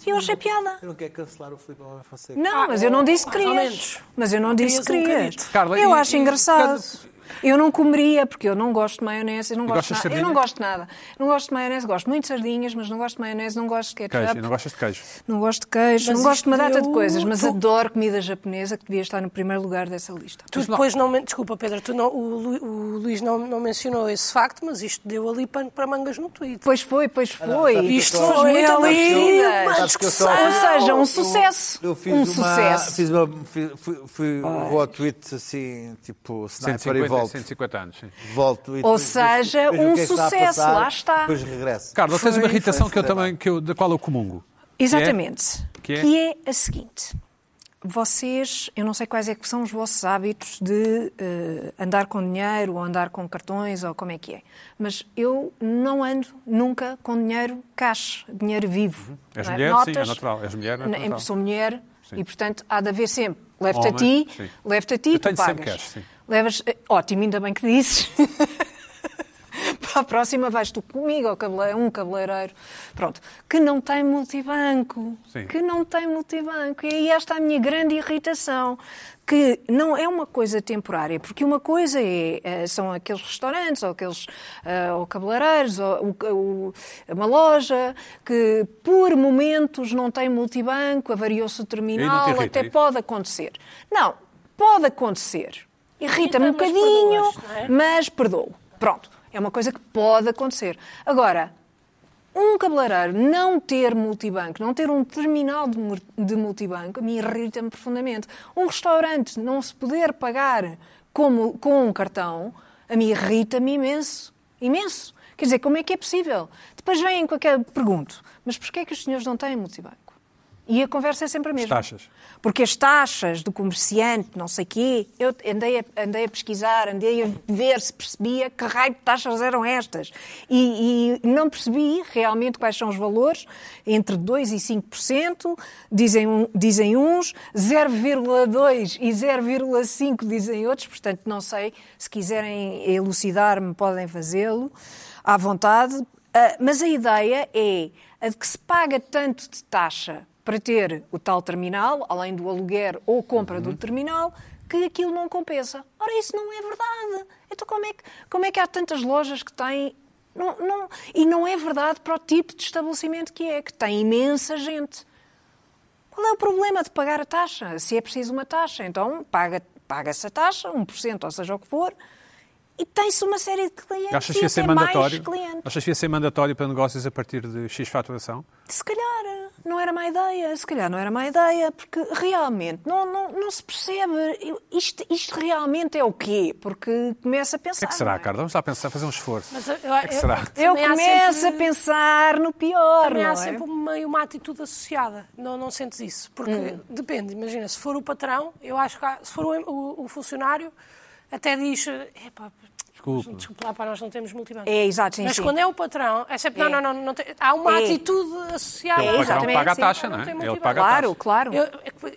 E eu achei piada. Eu não quero cancelar o Filipe Homem Fonseca. Não, mas eu não disse que ou querias. Mas eu não disse que Querias um eu acho engraçado. Eu não comeria, porque eu não gosto de maionese, eu não gosto de de nada. Eu não gosto de nada. Não gosto de maionese, gosto muito de sardinhas, mas não gosto de maionese, não gosto de ketchup. Queijo, não gostas de queijo? Não gosto de queijo, Mas não gosto de uma data de deu- coisas, mas tu- adoro comida japonesa, que devia estar no primeiro lugar dessa lista. Tu depois não... Desculpa, Pedro, tu não- o, Lu- o Luís não, não mencionou esse facto, mas isto deu ali pano para mangas no Twitter. Pois foi, pois foi. sabe que Isto eu foi muito ali uma eu discussão. Ou seja, um Eu- sucesso. Eu fiz um uma. sucesso. Fiz uma. Fui, fui, fui vou ao tweet assim, tipo, sniper e 150, volto. 150 anos, sim. Volto e Ou depois seja, um que é que sucesso, passar, lá está. Depois regresso. Carla, tens uma irritação que eu também, que eu, da qual eu comungo. Exatamente. Que é? Que é a seguinte. Vocês, eu não sei quais é que são os vossos hábitos de eh, andar com dinheiro ou andar com cartões ou como é que é. Mas eu não ando nunca com dinheiro cash, dinheiro vivo. És não é? mulher? Sim, é Notas. natural. És mulher, é natural. Sou mulher Sim. e, portanto, há de haver sempre. Levo-te a ti, levo-te a ti, Eu tu pagas. sempre cash, sim. Levas, eh, ótimo, ainda bem que dizes. <laughs> Para a próxima vais tu comigo ao cabele- um cabeleireiro, pronto, que não tem multibanco, Sim. que não tem multibanco. E aí esta é a minha grande irritação, que não é uma coisa temporária, porque uma coisa é, eh, são aqueles restaurantes, ou aqueles eh, ou cabeleireiros, ou o- o- uma loja, que por momentos não tem multibanco, avariou-se o terminal, até isso? pode acontecer. Não, pode acontecer. Irrita-me um Irrita, mas bocadinho, não é? mas perdoo. Pronto, é uma coisa que pode acontecer. Agora, um cabeleireiro não ter multibanco, não ter um terminal de, mu- de multibanco, a mim irrita-me profundamente. Um restaurante não se poder pagar com, com um cartão, a mim irrita-me imenso. Imenso. Quer dizer, como é que é possível? Depois vêm com aquele pergunto, mas porquê é que os senhores não têm multibanco? E a conversa é sempre a mesma. taxas. Porque as taxas do comerciante, não sei quê, eu andei a, andei a pesquisar, andei a ver se percebia que raio de taxas eram estas. E, e não percebi realmente quais são os valores, entre 2% e 5%, dizem, um- dizem uns, 0,2% e 0,5% dizem outros, portanto não sei, se quiserem elucidar-me podem fazê-lo à vontade. Ah, mas a ideia é a de que se paga tanto de taxa para ter o tal terminal, além do aluguer ou compra do terminal, que aquilo não compensa. Ora, isso não é verdade. Então como é que, como é que há tantas lojas que têm... Não, não- e não é verdade para o tipo de estabelecimento que é, que tem imensa gente. Qual é o problema de pagar a taxa? Se é preciso uma taxa, então paga- paga-se a taxa, 1%, ou seja o que for, e tem-se uma série de clientes Achas que ia ser mandatório? clientes. Achas que ia ser mandatório para negócios a partir de X faturação? Se calhar não era má ideia, se calhar não era má ideia, porque realmente não, não, não se percebe Eu- isto, isto realmente é o quê? Porque começa a O pensar. que é que será, é? Carla? Vamos lá pensar, fazer um esforço. Mas eu, que é que será? Eu há começo sempre- a pensar no pior, Também não há é? sempre meio uma atitude associada. Não, não sentes isso? Porque Hum. depende, imagina, se for o patrão, eu acho que há- se for o, o- o funcionário, até diz, epá, Desculpe. Desculpe lá, para nós não temos multibanco. É, exato, sim, Mas sim. quando é o patrão, é sempre, É. não, não, não, não tem- há uma É. atitude associada. É, exatamente, paga a taxa, não Não é? Ele paga a Claro, taxa. claro. Eu,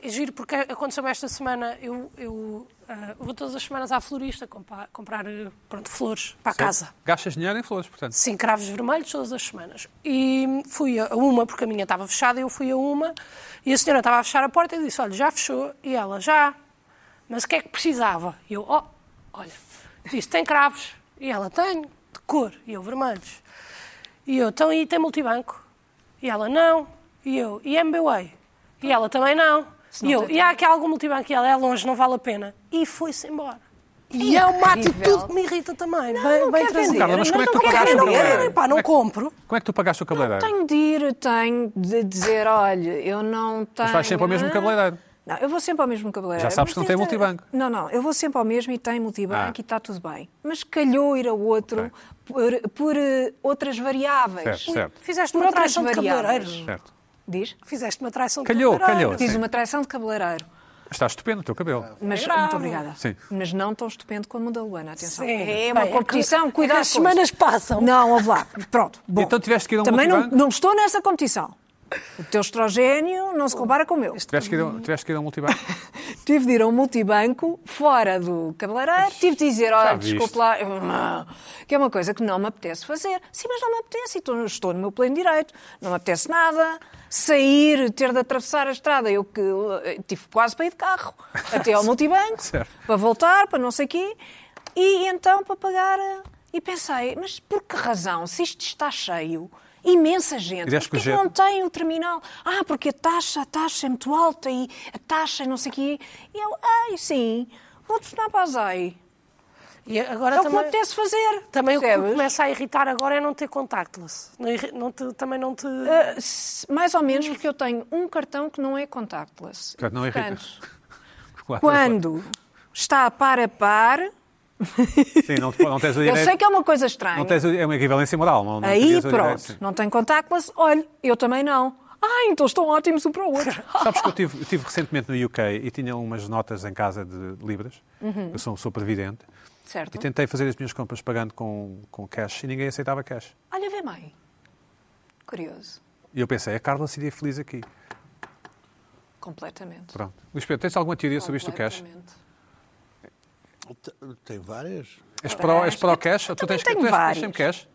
é, giro porque aconteceu esta semana, eu, eu ah, vou todas as semanas à florista comprar, comprar eh, pronto, flores para a casa. Gastas dinheiro em flores, portanto. Sim, cravos vermelhos todas as semanas. E fui a uma, porque a minha estava fechada, eu fui a uma, e a senhora estava a fechar a porta e disse, olha, já fechou? E ela, já. Mas o que é que precisava? E eu, oh, olha, disse, tem cravos? E ela, tenho, de cor. E eu, vermelhos. E eu, então, e tem multibanco? E ela, não. E eu, e MBWay? E ela, também não. não E eu, tem e há aqui algum multibanco? E ela, é longe, não vale a pena. E foi-se embora. E é uma incrível. atitude que me irrita também. bem, não bem trazida. vender. Carla, mas como é que tu Não pagaste o cabeleireiro? Pá, não compro. Como é que tu pagaste o cabeleireiro? Tenho de ir, tenho de dizer, olha, eu não tenho... Mas vais sempre ao mesmo cabeleireiro. Não, eu vou sempre ao mesmo cabeleireiro. Já sabes que não tem multibanco. Não, não, eu vou sempre ao mesmo e tem multibanco Ah. e está tudo bem. Mas calhou ir ao outro por, por, eh, outras variáveis. Certo, certo. Fizeste Por uma traição de cabeleireiros. Certo. Diz? Fizeste uma traição de Calhou, cabeleireiros. calhou. Fiz Sim. uma traição de cabeleireiro. Está estupendo o teu cabelo. Mas, bravo. muito obrigada. Sim. Mas não tão estupendo como o da Luana, atenção. Sim. É uma Bem, é competição, que- cuidado é que as semanas passam. Não, ouve lá. Pronto. Bom, Então tiveste que ir a um Também não, não estou nessa competição. O teu estrogénio não se compara com o meu. Tiveste que ir tiveste que ir a um multibanco? <laughs> Tive de ir a um multibanco fora do cabeleireiro, tive de dizer, olha, desculpe lá, que é uma coisa que não me apetece fazer. Sim, mas não me apetece, e estou, no meu pleno direito, não me apetece nada. Sair, ter de atravessar a estrada, eu que eh, tive quase para ir de carro, até ao <laughs> multibanco, para voltar, para não sei o quê, e então para pagar. eh, E pensei, mas por que razão, se isto está cheio, imensa gente, porquê que o não tem o terminal. Ah, porque a taxa, a taxa é muito alta e a taxa não sei o quê. E eu, ai, sim, vou telefonar para a ZAI. E agora É o que me também, apetece fazer. também o que percebes? me começa a irritar agora é não ter contactless. Não, não te- também não te... Se- mais ou menos porque eu tenho um cartão que não é contactless. Portanto, não irrita. Portanto, <laughs> quando está a par a par, Sim, não, não tens o eu direito. sei que é uma coisa estranha. Não tens é uma equivalência moral. Não, não Aí direito, pronto, sim. não tem contactless, olha, eu também não. Ah, então estão ótimos um para o outro. <laughs> Sabes que eu tive, eu tive recentemente no UK e tinha umas notas em casa de libras. Uhum. Eu sou, sou previdente. certo? E tentei fazer as minhas compras pagando com, com cash e ninguém aceitava cash. Olha, vê bem. Curioso. E eu pensei, a Carla seria feliz aqui. Completamente. Pronto. Luís Pedro, tens alguma teoria sobre isto do cash? Completamente. Tem várias. És para, o- és para o cash? ou tu tens, tenho tu tens- sempre cash?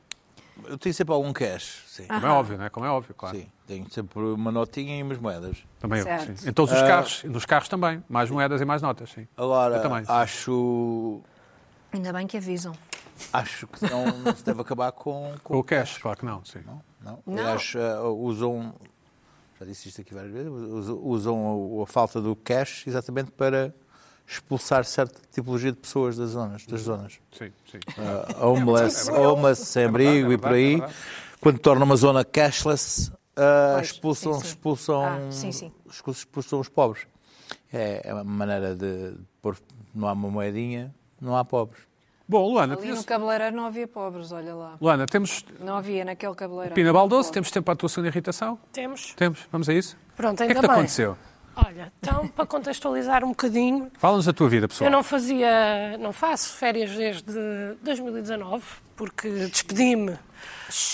Eu tenho sempre algum cash, sim. Como é óbvio, não é? Como é óbvio, claro. Sim, tenho sempre uma notinha e umas moedas. Também eu, Certo. sim. Em todos os carros. Nos carros também. Mais moedas e mais notas, sim. Agora, Eu também. acho, Ainda bem que avisam. acho que não, não se deve acabar com, Com o cash, claro que não. Sim. Não, não. Não. Aliás, eh, usam, já disse isto aqui várias vezes, usam, usam a, a falta do cash exatamente para expulsar certa tipologia de pessoas das zonas. Das zonas. Sim, sim. Uh, homeless, homeless, sem abrigo é e por é aí. verdade. Quando torna uma zona cashless, uh, Pois, expulsam, sim, sim. expulsam, Ah, sim, sim. expulsam os pobres. É, é uma maneira de pôr, não há uma moedinha, não há pobres. Bom, Luana, Ali no cabeleireiro não havia pobres, olha lá. Luana, temos Não havia naquele cabeleireiro. Pina Baldoso, temos tempo para a tua segunda irritação? Temos. Temos, vamos a isso? Pronto, O que é ainda que te aconteceu? Olha, então, para contextualizar um bocadinho, Fala-nos da tua vida, pessoal. eu não fazia, não faço férias desde 2019, porque despedi-me.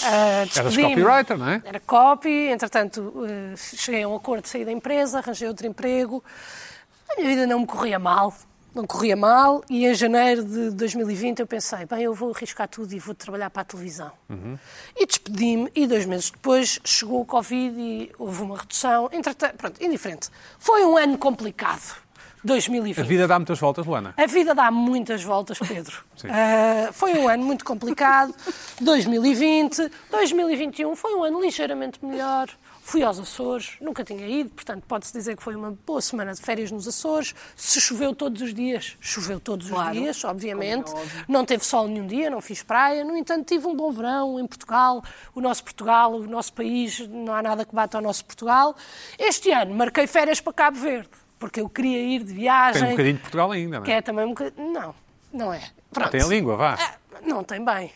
ah, Eras despedi-me. copywriter, não é? Era copy, entretanto eh, cheguei a um acordo de sair da empresa, arranjei outro emprego. A minha vida não me corria mal, não corria mal, e em janeiro de 2020 eu pensei, bem, eu vou arriscar tudo e vou trabalhar para a televisão. E despedi-me, e dois meses depois chegou o Covid e houve uma redução. Entretanto, pronto, indiferente. Foi um ano complicado, 2020. A vida dá muitas voltas, Luana. A vida dá muitas voltas, Pedro. <laughs> Ah, foi um ano muito complicado. 2020, 2021 foi um ano ligeiramente melhor. Fui aos Açores, nunca tinha ido, portanto pode-se dizer que foi uma boa semana de férias nos Açores. Se choveu todos os dias, choveu todos Claro, os dias, obviamente. é. Não teve sol nenhum dia, não fiz praia. No entanto, tive um bom verão em Portugal. O nosso Portugal, o nosso país, não há nada que bata ao nosso Portugal. Este ano marquei férias para Cabo Verde, porque eu queria ir de viagem. Tem um bocadinho de Portugal ainda, não Que é? é também um bocadinho. Não, não é. Pronto. Tem a língua, vá. Ah, não tem bem.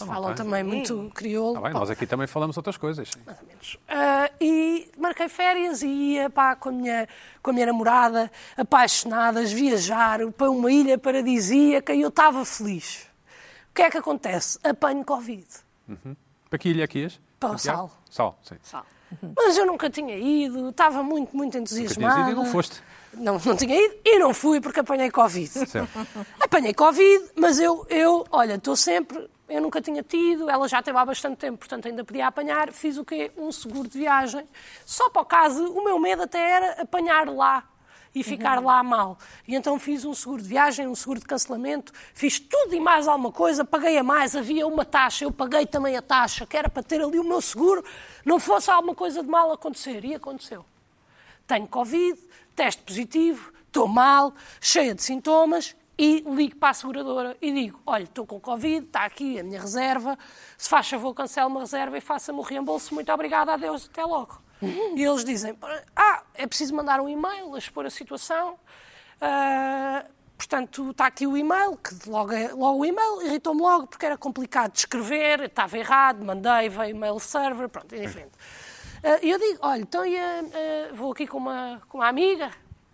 Eles falam também muito crioulo. Tá bem, nós aqui também falamos outras coisas. sim. Mais ou menos. Ah, e marquei férias e ia pá, com, a minha, com a minha namorada, apaixonadas, viajar para uma ilha paradisíaca e eu estava feliz. que é que acontece? Apanho Covid. Para que ilha aqui ias? Para o? Sal. Sal, sim. Mas eu nunca tinha ido, estava muito, muito Nunca tinhas entusiasmada. ido e não foste. Não, não tinha ido e não fui porque apanhei Covid. Certo. Apanhei Covid, mas eu, eu olha, estou sempre, eu nunca tinha tido, ela já teve há bastante tempo, portanto ainda podia apanhar. Fiz o quê? Um seguro de viagem. Só para o caso, o meu medo até era apanhar lá e ficar lá mal. E então fiz um seguro de viagem, um seguro de cancelamento, fiz tudo e mais alguma coisa, paguei a mais, havia uma taxa, eu paguei também a taxa, que era para ter ali o meu seguro, não fosse alguma coisa de mal acontecer. E aconteceu. Tenho Covid, teste positivo, estou mal, cheia de sintomas e ligo para a seguradora e digo: Olha, estou com Covid, está aqui a minha reserva, se faz favor, cancele uma reserva e faça-me o reembolso. Muito obrigada, adeus, até logo. E eles dizem: Ah, é preciso mandar um e-mail a expor a situação. Ah, portanto, está aqui o e-mail, que logo, é- logo o e-mail irritou-me logo porque era complicado de escrever, estava errado, mandei, veio mail server, pronto, diferente. Ah, E eu digo, olha, então ia, ah, vou aqui com uma, com uma amiga,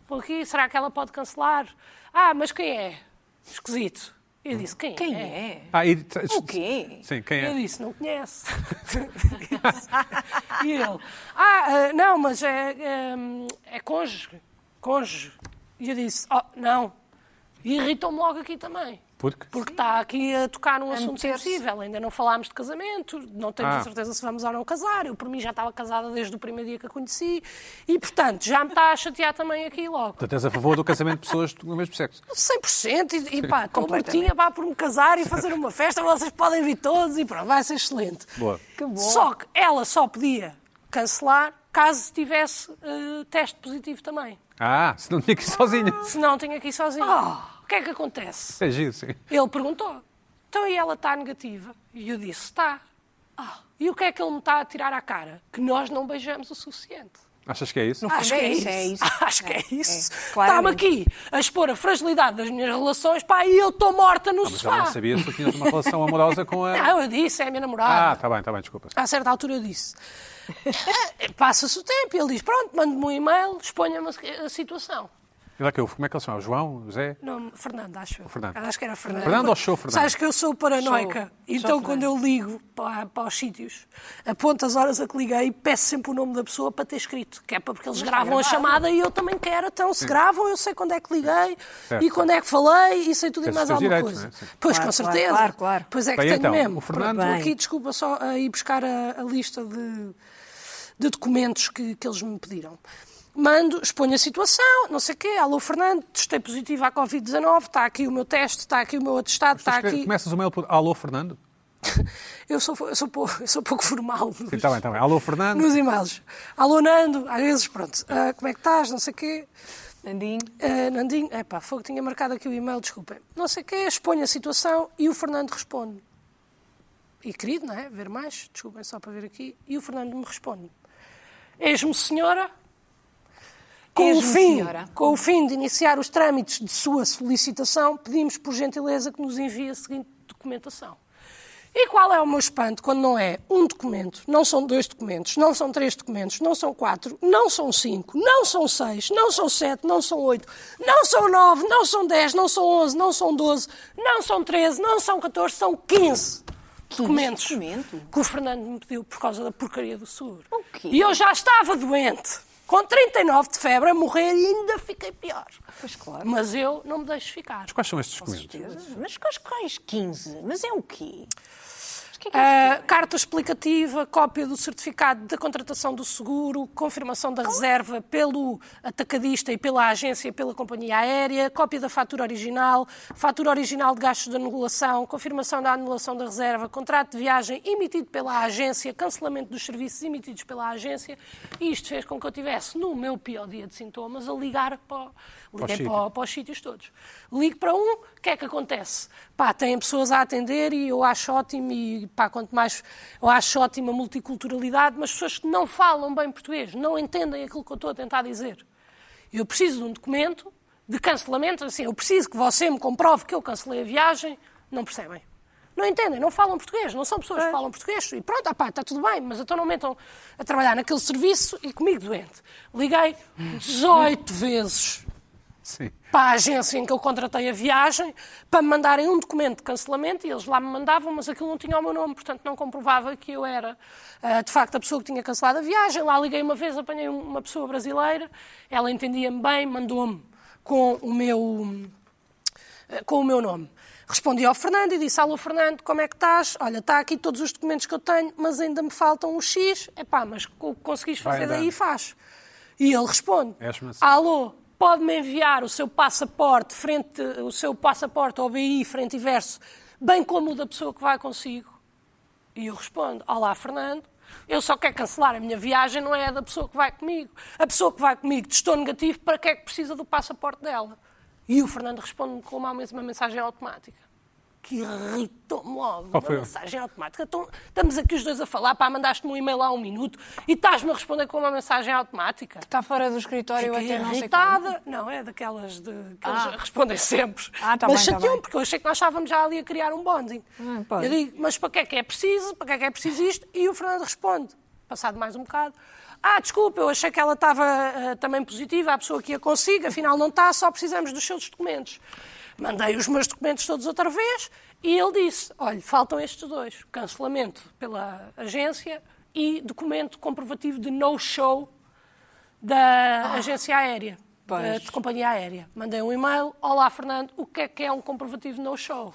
vou aqui, será que ela pode cancelar? Ah, mas quem é? Esquisito. Eu disse, quem, Quem é? Ah, e... O quê? Sim, quem Eu é? disse, não conhece. <laughs> e ele, ah, ah, não, mas é, é, é cônjuge, cônjuge. E eu disse, oh, não. E irritou-me logo aqui também. Porque? Porque está aqui a tocar num assunto sensível. Ainda não falámos de casamento, não temos Ah. a certeza se vamos ou não casar. Eu, por mim, já estava casada desde o primeiro dia que a conheci. E, portanto, já me está a chatear também aqui logo. Portanto, és a favor do casamento de pessoas do mesmo sexo. <laughs> 100% e, e pá, <laughs> estou mortinha pá, por me casar e fazer uma festa, vocês podem vir todos e pronto, vai ser excelente. Boa. Que bom. Só que ela só podia cancelar caso tivesse eh, teste positivo também. Ah, se não tinha que ir sozinha. Se não, tinha que ir sozinha. Ah. O que é que acontece? É giro, sim. Ele perguntou, então e ela está negativa? E eu disse, está. Ah, e o que é que ele me está a tirar à cara? Que nós não beijamos o suficiente. Achas que é isso? Fundo Acho é que é isso, isso. é isso. <laughs> Acho que é É, isso. é, Está-me aqui a expor a fragilidade das minhas relações, pá, e eu estou morta no Mas sofá. ela não sabia se tu tinhas uma relação amorosa com a... Não, eu disse, é a minha Ah, namorada. está bem, está bem, desculpa. A certa altura eu disse. "Eh, Passa-se o tempo e ele diz: Pronto, mande-me um e-mail, exponha-me a situação. E lá que eu, como é que eles são? João? José? Não, Fernando, acho eu. Fernando. Acho que era Fernando. Fernando ou show Fernando? Sabes que eu sou paranoica. Show. Então, Show quando eu ligo para, para os sítios, aponto as horas a que liguei e peço sempre o nome da pessoa para ter escrito. Que é para porque eles gravam a chamada e eu também quero. Então, se gravam, eu sei quando é que liguei Certo. e quando é que falei e sei tudo e mais alguma direitos, coisa. é? Sim. Pois, Claro, com certeza. claro, claro. Pois é que Bem, tenho então, mesmo. o Fernando- Estou Bem. aqui, desculpa, só a ir buscar a, a lista de, de documentos que, que eles me pediram. Mando, exponho a situação, não sei o quê. Alô, Fernando, testei positivo à Covid-19, está aqui o meu teste, está aqui o meu atestado, está aqui... Começas o mail por Alô Fernando? <laughs> Eu sou, eu, sou pouco, eu sou pouco formal Sim, está bem, está bem. Alô Fernando? nos e-mails. Alô, Nando, às vezes, pronto, ah, como é que estás, não sei o quê. Nandinho. Ah, Nandinho, é pá, fogo, tinha marcado aqui o e-mail, desculpem. Não sei o quê, exponho a situação e o Fernando responde. E querido, não é? Ver mais, desculpem só para ver aqui. E o Fernando me responde. Eis-me senhora, com o, fim, senhora. com o fim de iniciar os trâmites de sua solicitação, pedimos por gentileza que nos envie a seguinte documentação. E qual é o meu espanto quando não é um documento, não são dois documentos, não são três documentos, não são quatro, não são cinco, não são seis, não são sete, não são oito, não são nove, não são dez, não são onze, não são doze, não são treze, não são catorze, são quinze documentos documento? que o Fernando me pediu por causa da porcaria do quê? E eu já estava doente, com 39 de febre, a morrer e ainda fiquei pior. Pois claro. Mas eu não me deixo ficar. Mas quais são estes documentos? Mas quais quais 15? Mas é o quê? Que é Ah, carta explicativa, cópia do certificado da contratação do seguro, confirmação da reserva pelo atacadista e pela agência e pela companhia aérea, cópia da fatura original, fatura original de gastos de anulação, confirmação da anulação da reserva, contrato de viagem emitido pela agência, cancelamento dos serviços emitidos pela agência. E isto fez com que eu tivesse, no meu pior dia de sintomas, a ligar para, liguei sítios. para, para os sítios todos. Ligo para um, o que é que acontece? Pá, têm pessoas a atender e eu acho ótimo, e pá, quanto mais eu acho ótima a multiculturalidade, mas pessoas que não falam bem português, não entendem aquilo que eu estou a tentar dizer. Eu preciso de um documento de cancelamento, assim, eu preciso que você me comprove que eu cancelei a viagem, não percebem. Não entendem, não falam português, não são pessoas que falam português. E pronto, ah pá, está tudo bem, mas então não metam a trabalhar naquele serviço e comigo doente. Liguei 18 vezes Sim. para a agência em que eu contratei a viagem para me mandarem um documento de cancelamento e eles lá me mandavam, mas aquilo não tinha o meu nome, portanto não comprovava que eu era ah, de facto a pessoa que tinha cancelado a viagem. Lá liguei uma vez, apanhei uma pessoa brasileira, ela entendia-me bem, mandou-me com o meu eh, com o meu nome. Respondi ao Fernando e disse: Alô, Fernando, como é que estás? Olha, está aqui todos os documentos que eu tenho, mas ainda me faltam um X. Epá, mas o que conseguis fazer daí, faz. E ele responde: assim. Alô, pode-me enviar o seu passaporte, frente, o seu passaporte ao BI, frente e verso, bem como o da pessoa que vai consigo? E eu respondo: Olá, Fernando. Eu só quero cancelar a minha viagem, não é a da pessoa que vai comigo. A pessoa que vai comigo testou negativo, para que é que precisa do passaporte dela? E o Fernando responde-me com uma, uma mensagem automática. Que irritou-me logo. Qual uma mensagem automática. Então, estamos aqui os dois a falar, pá, mandaste-me um e-mail há um minuto e estás-me a responder com uma mensagem automática. Está fora do escritório Fiquei até não sei irritada. Não, é daquelas de, que Ah. eles respondem sempre. Ah, tá mas bem, tá porque eu achei que nós estávamos já ali a criar um bonding. Hum, eu digo, mas para que é que é preciso? Para que é que é preciso isto? E o Fernando responde, passado mais um bocado, ah, desculpa, eu achei que ela estava ah, também positiva, a pessoa que ia consigo, afinal não está, só precisamos dos seus documentos. Mandei os meus documentos todos outra vez e ele disse, olha, faltam estes dois, cancelamento pela agência e documento comprovativo de no-show da agência aérea, Pois. da- de companhia aérea. Mandei um e-mail, olá Fernando, o que é que é um comprovativo de no-show?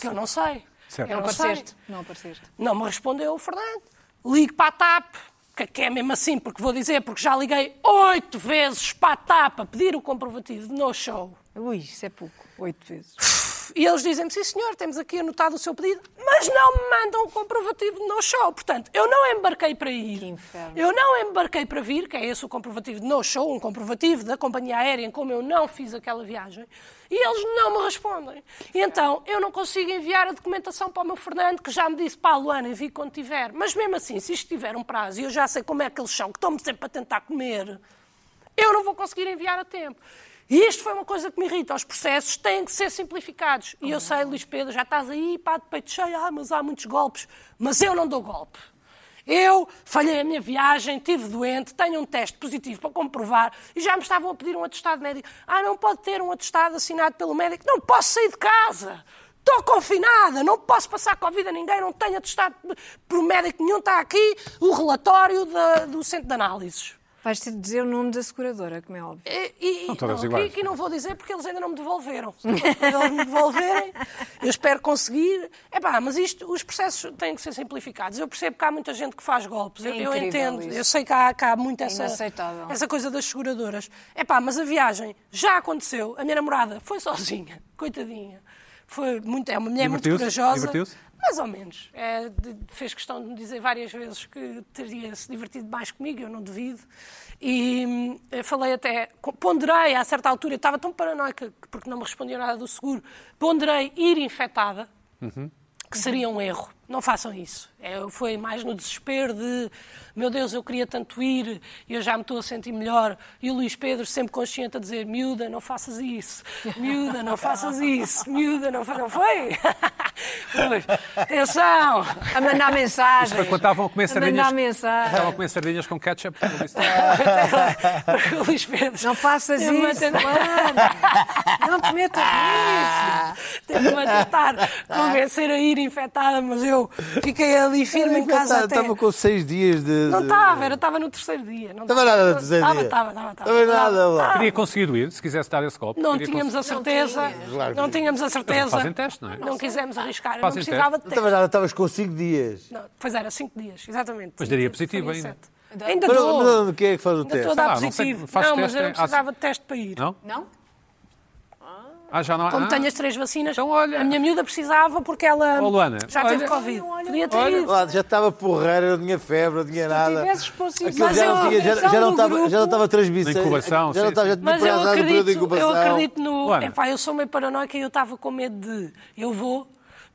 Que eu não sei. Certo. Eu Não não sei. apareceste. Não apareceste. Não me respondeu o Fernando. Ligo para a TAP, que que é mesmo assim, porque vou dizer, porque já liguei oito vezes para a TAP a pedir o comprovativo de no-show. Ui, isso é pouco. Oito vezes. E eles dizem-me, sim senhor, temos aqui anotado o seu pedido, mas não me mandam o comprovativo de no-show. Portanto, eu não embarquei para ir. Que inferno. Eu não embarquei para vir, que é esse o comprovativo de no-show, um comprovativo da companhia aérea em como eu não fiz aquela viagem. E eles não me respondem. E então, eu não consigo enviar a documentação para o meu Fernando, que já me disse, pá, Luana, envie quando tiver. Mas mesmo assim, se isto tiver um prazo, e eu já sei como é que eles são, que estão-me sempre a tentar comer, eu não vou conseguir enviar a tempo. E isto foi uma coisa que me irrita. Os processos têm que ser simplificados. E eu sei, Luís Pedro, já estás aí, pá, de peito cheio, ah, mas há muitos golpes. Mas eu não dou golpe. Eu falhei a minha viagem, estive doente, tenho um teste positivo para comprovar e já me estavam a pedir um atestado médico. Ah, não pode ter um atestado assinado pelo médico. Não posso sair de casa. Estou confinada, não posso passar Covid a ninguém, não tenho atestado por médico nenhum. Está aqui o relatório da- do centro de análises. Vais ter de dizer o nome da seguradora, como é óbvio. E, e, São todas não, iguais. aqui, aqui não vou dizer porque eles ainda não me devolveram. Se eles me devolverem, eu espero conseguir. Epá, mas isto, os processos têm que ser simplificados. Eu percebo que há muita gente que faz golpes. Eu, É eu incrível entendo. isso. Eu sei que há, que há muito essa, Inaceitável. essa coisa das seguradoras. Epá, mas a viagem já aconteceu. A minha namorada foi sozinha, coitadinha. Foi muito, é uma mulher muito Divertiu-se? corajosa. Mais ou menos. É, de- fez questão de me dizer várias vezes que teria se divertido mais comigo, eu não duvido. E hum, falei até, ponderei a certa altura, eu estava tão paranoica que- porque não me respondia nada do seguro, ponderei ir infectada, que seria um erro. Não façam isso. É, foi mais no desespero de, meu Deus, eu queria tanto ir e eu já me estou a sentir melhor. E o Luís Pedro sempre consciente a dizer, miúda, não faças isso. Miúda, não faças isso. Miúda, não faças... Não foi? <laughs> Pois. Atenção. A mandar mensagem. Foi quando estavam a comer sardinhas. mandar mensagem. Estavam a comer sardinhas com ketchup. disse, <laughs> o Luís Pedro. Não faças isso, Luana. Não te metas nisso. Teve-me a tentar convencer a ir infectada, mas eu fiquei ali firme em casa até. Estava com seis dias de. Não estava, era, estava no terceiro dia. Não Estava nada no terceiro estava, dia. Estava, estava, estava. Nada, lá. Teria conseguido ir, se quisesse dar esse golpe. Não tínhamos a certeza. Não tínhamos a certeza. Fazem teste, não é? Não quisemos arriscar. Eu não precisava de Não teste. estava nada, estavas com cinco dias. Não, pois era, cinco dias, exatamente. Mas daria positivo ainda. sete. Ainda Mas, dou. mas, mas quem é que faz o Ainda teste? estou a dar Ah, não sei, positivo. Não, mas teste eu não em- precisava de teste para ir. Não? Não? Ah, já não há. Como ah, tenho as três vacinas, Então, olha. a minha miúda precisava porque ela Oh, Luana, já olha. teve Covid. Podia ter Olha. ido. Já estava porreira, não tinha febre, não tinha nada. tivesses possível- Aquilo Mas já, não eu- tinha, já, já não estava, já não estava transmissão. Na incubação, já não estava, já Mas eu acredito, eu acredito no. Luana. Epá, eu sou meio paranoica e eu estava com medo de. Eu vou.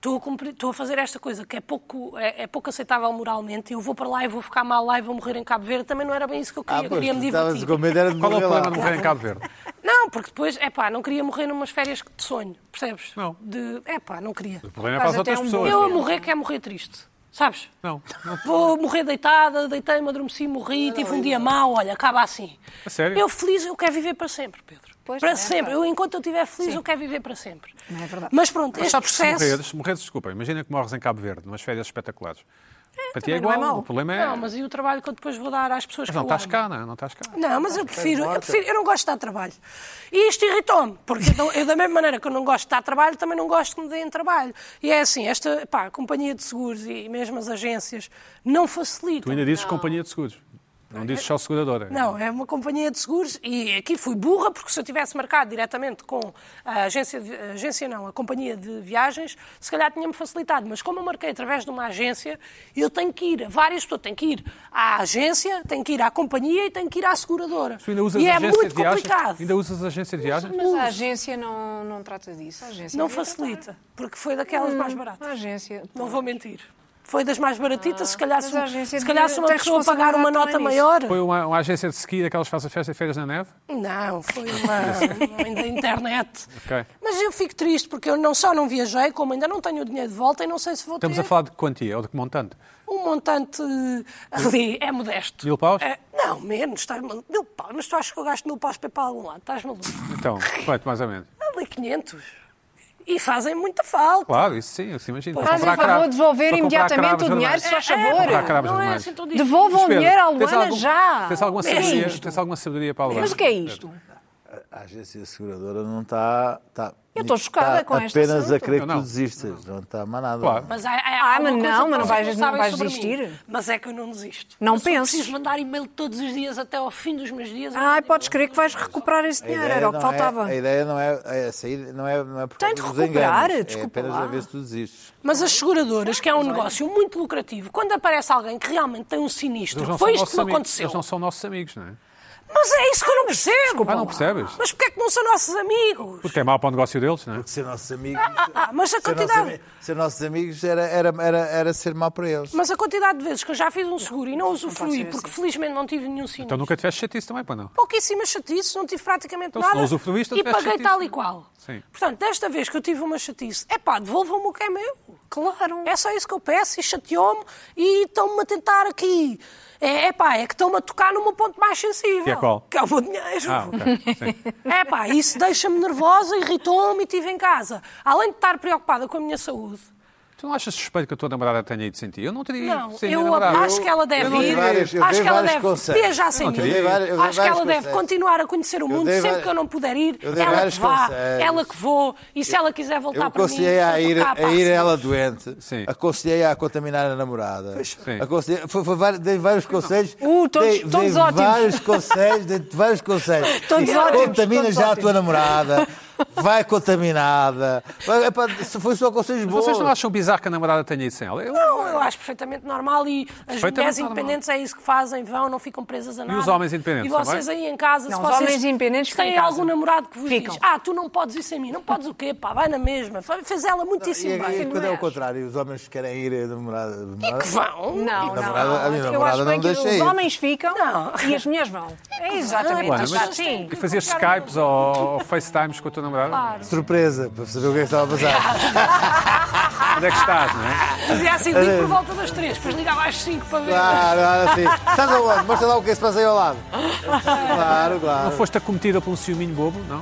Estou a, cumprir- estou a fazer esta coisa que é pouco, é, é pouco aceitável moralmente. Eu vou para lá e vou ficar mal lá e vou morrer em Cabo Verde. Também não era bem isso que eu queria. Ah, eu pois, queria me divertir. com medo era de Qual é o morrer problema lá. de morrer em Cabo Verde? Não, porque depois, é pá, não queria morrer numas férias de sonho, percebes? Não. De, é pá, não queria. O problema é para as outras um pessoas. Eu a morrer quer morrer triste, sabes? Não, não. Vou morrer deitada, deitei-me, adormeci, morri, tive um dia mau, olha, acaba assim. A sério? Eu feliz, eu quero viver para sempre, Pedro. Pois, para é sempre. verdade. Eu, enquanto eu estiver feliz, Sim. eu quero viver para sempre. Não é verdade. Mas pronto, Mas este sabes que se processo... morreres, morreres, desculpa, imagina que morres em Cabo Verde, numas férias espetaculares. Para ti é não é igual, mau. o problema é... Não, mas e o trabalho que eu depois vou dar às pessoas Mas que não estás amo? cá, não é? Não estás cá. Não, mas eu prefiro, eu prefiro, eu não gosto de dar trabalho. E isto irritou-me, porque eu, eu, da mesma maneira que eu não gosto de dar trabalho, também não gosto que me deem trabalho. E é assim, esta pá, a companhia de seguros e mesmo as agências não facilitam. Tu ainda dizes companhia de seguros. Não dizes só seguradora. Não, é uma companhia de seguros e aqui fui burra, porque se eu tivesse marcado diretamente com a agência, de- a agência não, a companhia de viagens, se calhar tinha-me facilitado. Mas como eu marquei através de uma agência, eu tenho que ir a várias pessoas. Tenho que ir à agência, tenho que ir à companhia e tenho que ir à seguradora. Tu ainda usas e é muito de viagens? complicado. Ainda usas agência de viagens? Mas a agência não, não trata disso. A agência Não facilita, porque foi daquelas mais tratar. baratas. A agência. Não vou mentir. Foi das mais baratitas, se calhar, se, se, calhar se uma pessoa pagar uma nota maior. Foi uma, uma agência de ski daquelas que fazem festa e feiras na neve? Não, foi uma, uma da internet. Ok. Mas eu fico triste porque eu não só não viajei, como ainda não tenho o dinheiro de volta e não sei se vou Estamos ter. a falar de quantia ou de que montante? Um montante ali é modesto. Mil paus? É, não, menos. Estás maluco. Mil paus. Mas tu achas que eu gasto mil paus para ir para algum lado? Estás maluco? Então, quanto mais ou menos? Ali 500. E fazem muita falta. Claro, isso sim, se imagino. Fazem favor cravos- de devolver imediatamente o dinheiro, se faz É, favor. Cravos não é assim. Devolvam o dinheiro à Luana algum- já. Tens alguma, É sabedoria, tens alguma sabedoria para a Luana? Mas o que é isto? A agência seguradora não está. está Eu estou chocada está com este apenas assunto. a querer Eu que não. tu desistas. Não está mais nada. Claro. Mas há, há, Ah, mas não, mas não vais- não vais desistir? mim. Mas é que eu não desisto. Não eu penses. preciso mandar e-mail todos os dias até ao fim dos meus dias. mando podes crer que vais recuperar esse dinheiro, era o que não faltava. É, a ideia não é, é essa aí não é, não é por Tem de recuperar, enganos, desculpa É apenas lá. a ver se tu desistes. Mas as seguradoras, que é um negócio muito lucrativo, quando aparece alguém que realmente tem um sinistro, foi isto que me aconteceu. Eles não são nossos amigos, não é? Mas é isso que eu não percebo. Ah, não percebes? Mas porquê é que não são nossos amigos? Porque é mau para o negócio deles, não é? Ser nossos amigos. Ah, mas a ser, nossos, quantidade... ser nossos amigos era, era, era, era ser mau para eles. Mas a quantidade de vezes que eu já fiz um seguro e não usufruí, porque assim. felizmente não tive nenhum sinistro. Então nunca tiveste chatice também, pô não? pouquíssimas chatices, não tive praticamente Então, se nada. não usufruíste, e paguei chatice. tal e qual. Sim. Portanto, desta vez que eu tive uma chatice, é pá, devolvam-me o que é meu. Claro. É só isso que eu peço e chateou-me e estão-me a tentar aqui. É, é pá, é que estão-me a tocar no meu ponto mais sensível. Que é qual? Que é o meu dinheiro. Ah, ok. Sim. <laughs> É pá, isso deixa-me nervosa, irritou-me e estive em casa. Além de estar preocupada com a minha saúde. Tu não achas suspeito que a tua namorada tenha ido sem ti? Eu não teria ido Não, sem a eu namorada. acho que ela deve eu ir. vários- eu acho que ela deve conselhos. viajar sem mim. Acho que ela deve conselhos. continuar a conhecer o mundo. Sempre vários- que eu não puder ir, ela que vá, conselhos. ela que vou. E se ela quiser Eu voltar para mim, a ir, a passa. ir ela doente, Sim. aconselhei a contaminar a namorada, aconselhei, foi, foi vários- dei vários conselhos, Uh, todos- dei, todos dei ótimos. vários conselhos, dei vários conselhos. <laughs> Todos ótimos, Contamina já a tua namorada, <laughs> vai contaminada, se foi só conselhos bons. Vocês não acham bizarro que a namorada tenha ido sem ela? Eu- Não, eu acho perfeitamente normal e as mulheres normal. independentes é isso que fazem, vão, não ficam presas a nada. os homens independentes E vocês também? aí em casa, Não, se os vocês homens independentes têm em algum namorado que vos Ficam. diz, ah, tu não podes ir sem mim, não podes o quê, pá, vai na mesma. Fez ela E, muitíssimo e bem. quando é o contrário, os homens querem ir a namorada. namorada- Que vão. Não, não, namorada- a minha Eu namorada acho bem não que deixa os homens ficam Não. e as mulheres vão. É exatamente isso. mas- Sim. E fazias Skypes ou, ou FaceTimes com a tua namorada? Surpresa, para saber o que é que estava a passar. <laughs> Onde é que estás, não é? Fazia assim, ligo por volta das três, depois ligava às cinco para ver. Claro, claro, assim. Estás aonde? Mostra lá o que é que se passa aí ao lado. <laughs> Claro, Não claro. foste acometida por um ciúminho bobo, não?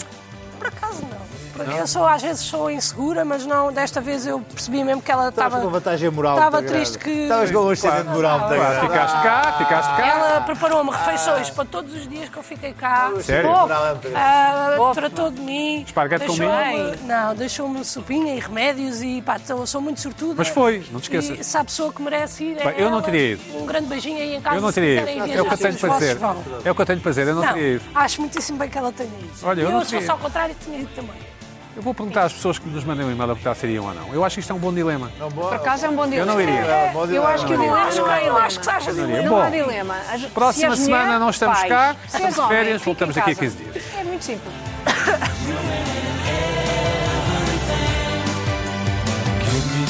Por acaso não. Porque Eu sou, às vezes sou insegura, mas não, desta vez eu percebi mesmo que ela estava. com vantagem moral Estava triste que- Estavas com um ascendente moral grande. Ficaste cá, ficaste cá. Ela preparou-me refeições para todos os dias que eu fiquei cá. Sério? Moral é muito grande. Ah, tratou de mim. Esparguete com deixou-me- Não, deixou-me sopinha e remédios e pá, então eu sou muito sortuda. Mas foi, não te esqueças. E se há pessoa que merece ir, é Bem, eu não teria ido. Um grande beijinho aí em casa. Eu não teria ido. É o que eu tenho para dizer. vão. É o que eu tenho para dizer. Eu não, teria ido. acho muitíssimo bem que ela tenha ido. Olha, eu e não eu, se fosse ao contrário, tinha ido também. Eu vou perguntar às pessoas que nos mandem um e-mail a perguntar se iriam ou não. Eu acho que isto é um bom dilema. Não, boa. Por acaso é um bom dilema. Eu não iria. É, Eu acho que o dilema Acho que, não eu acho que seja Não dilema. Não há Bom, dilema. Próxima se semana mulheres, não estamos pais. cá. Se Estamos de férias, voltamos daqui a casa. 15 dias. É muito simples. <laughs> Give me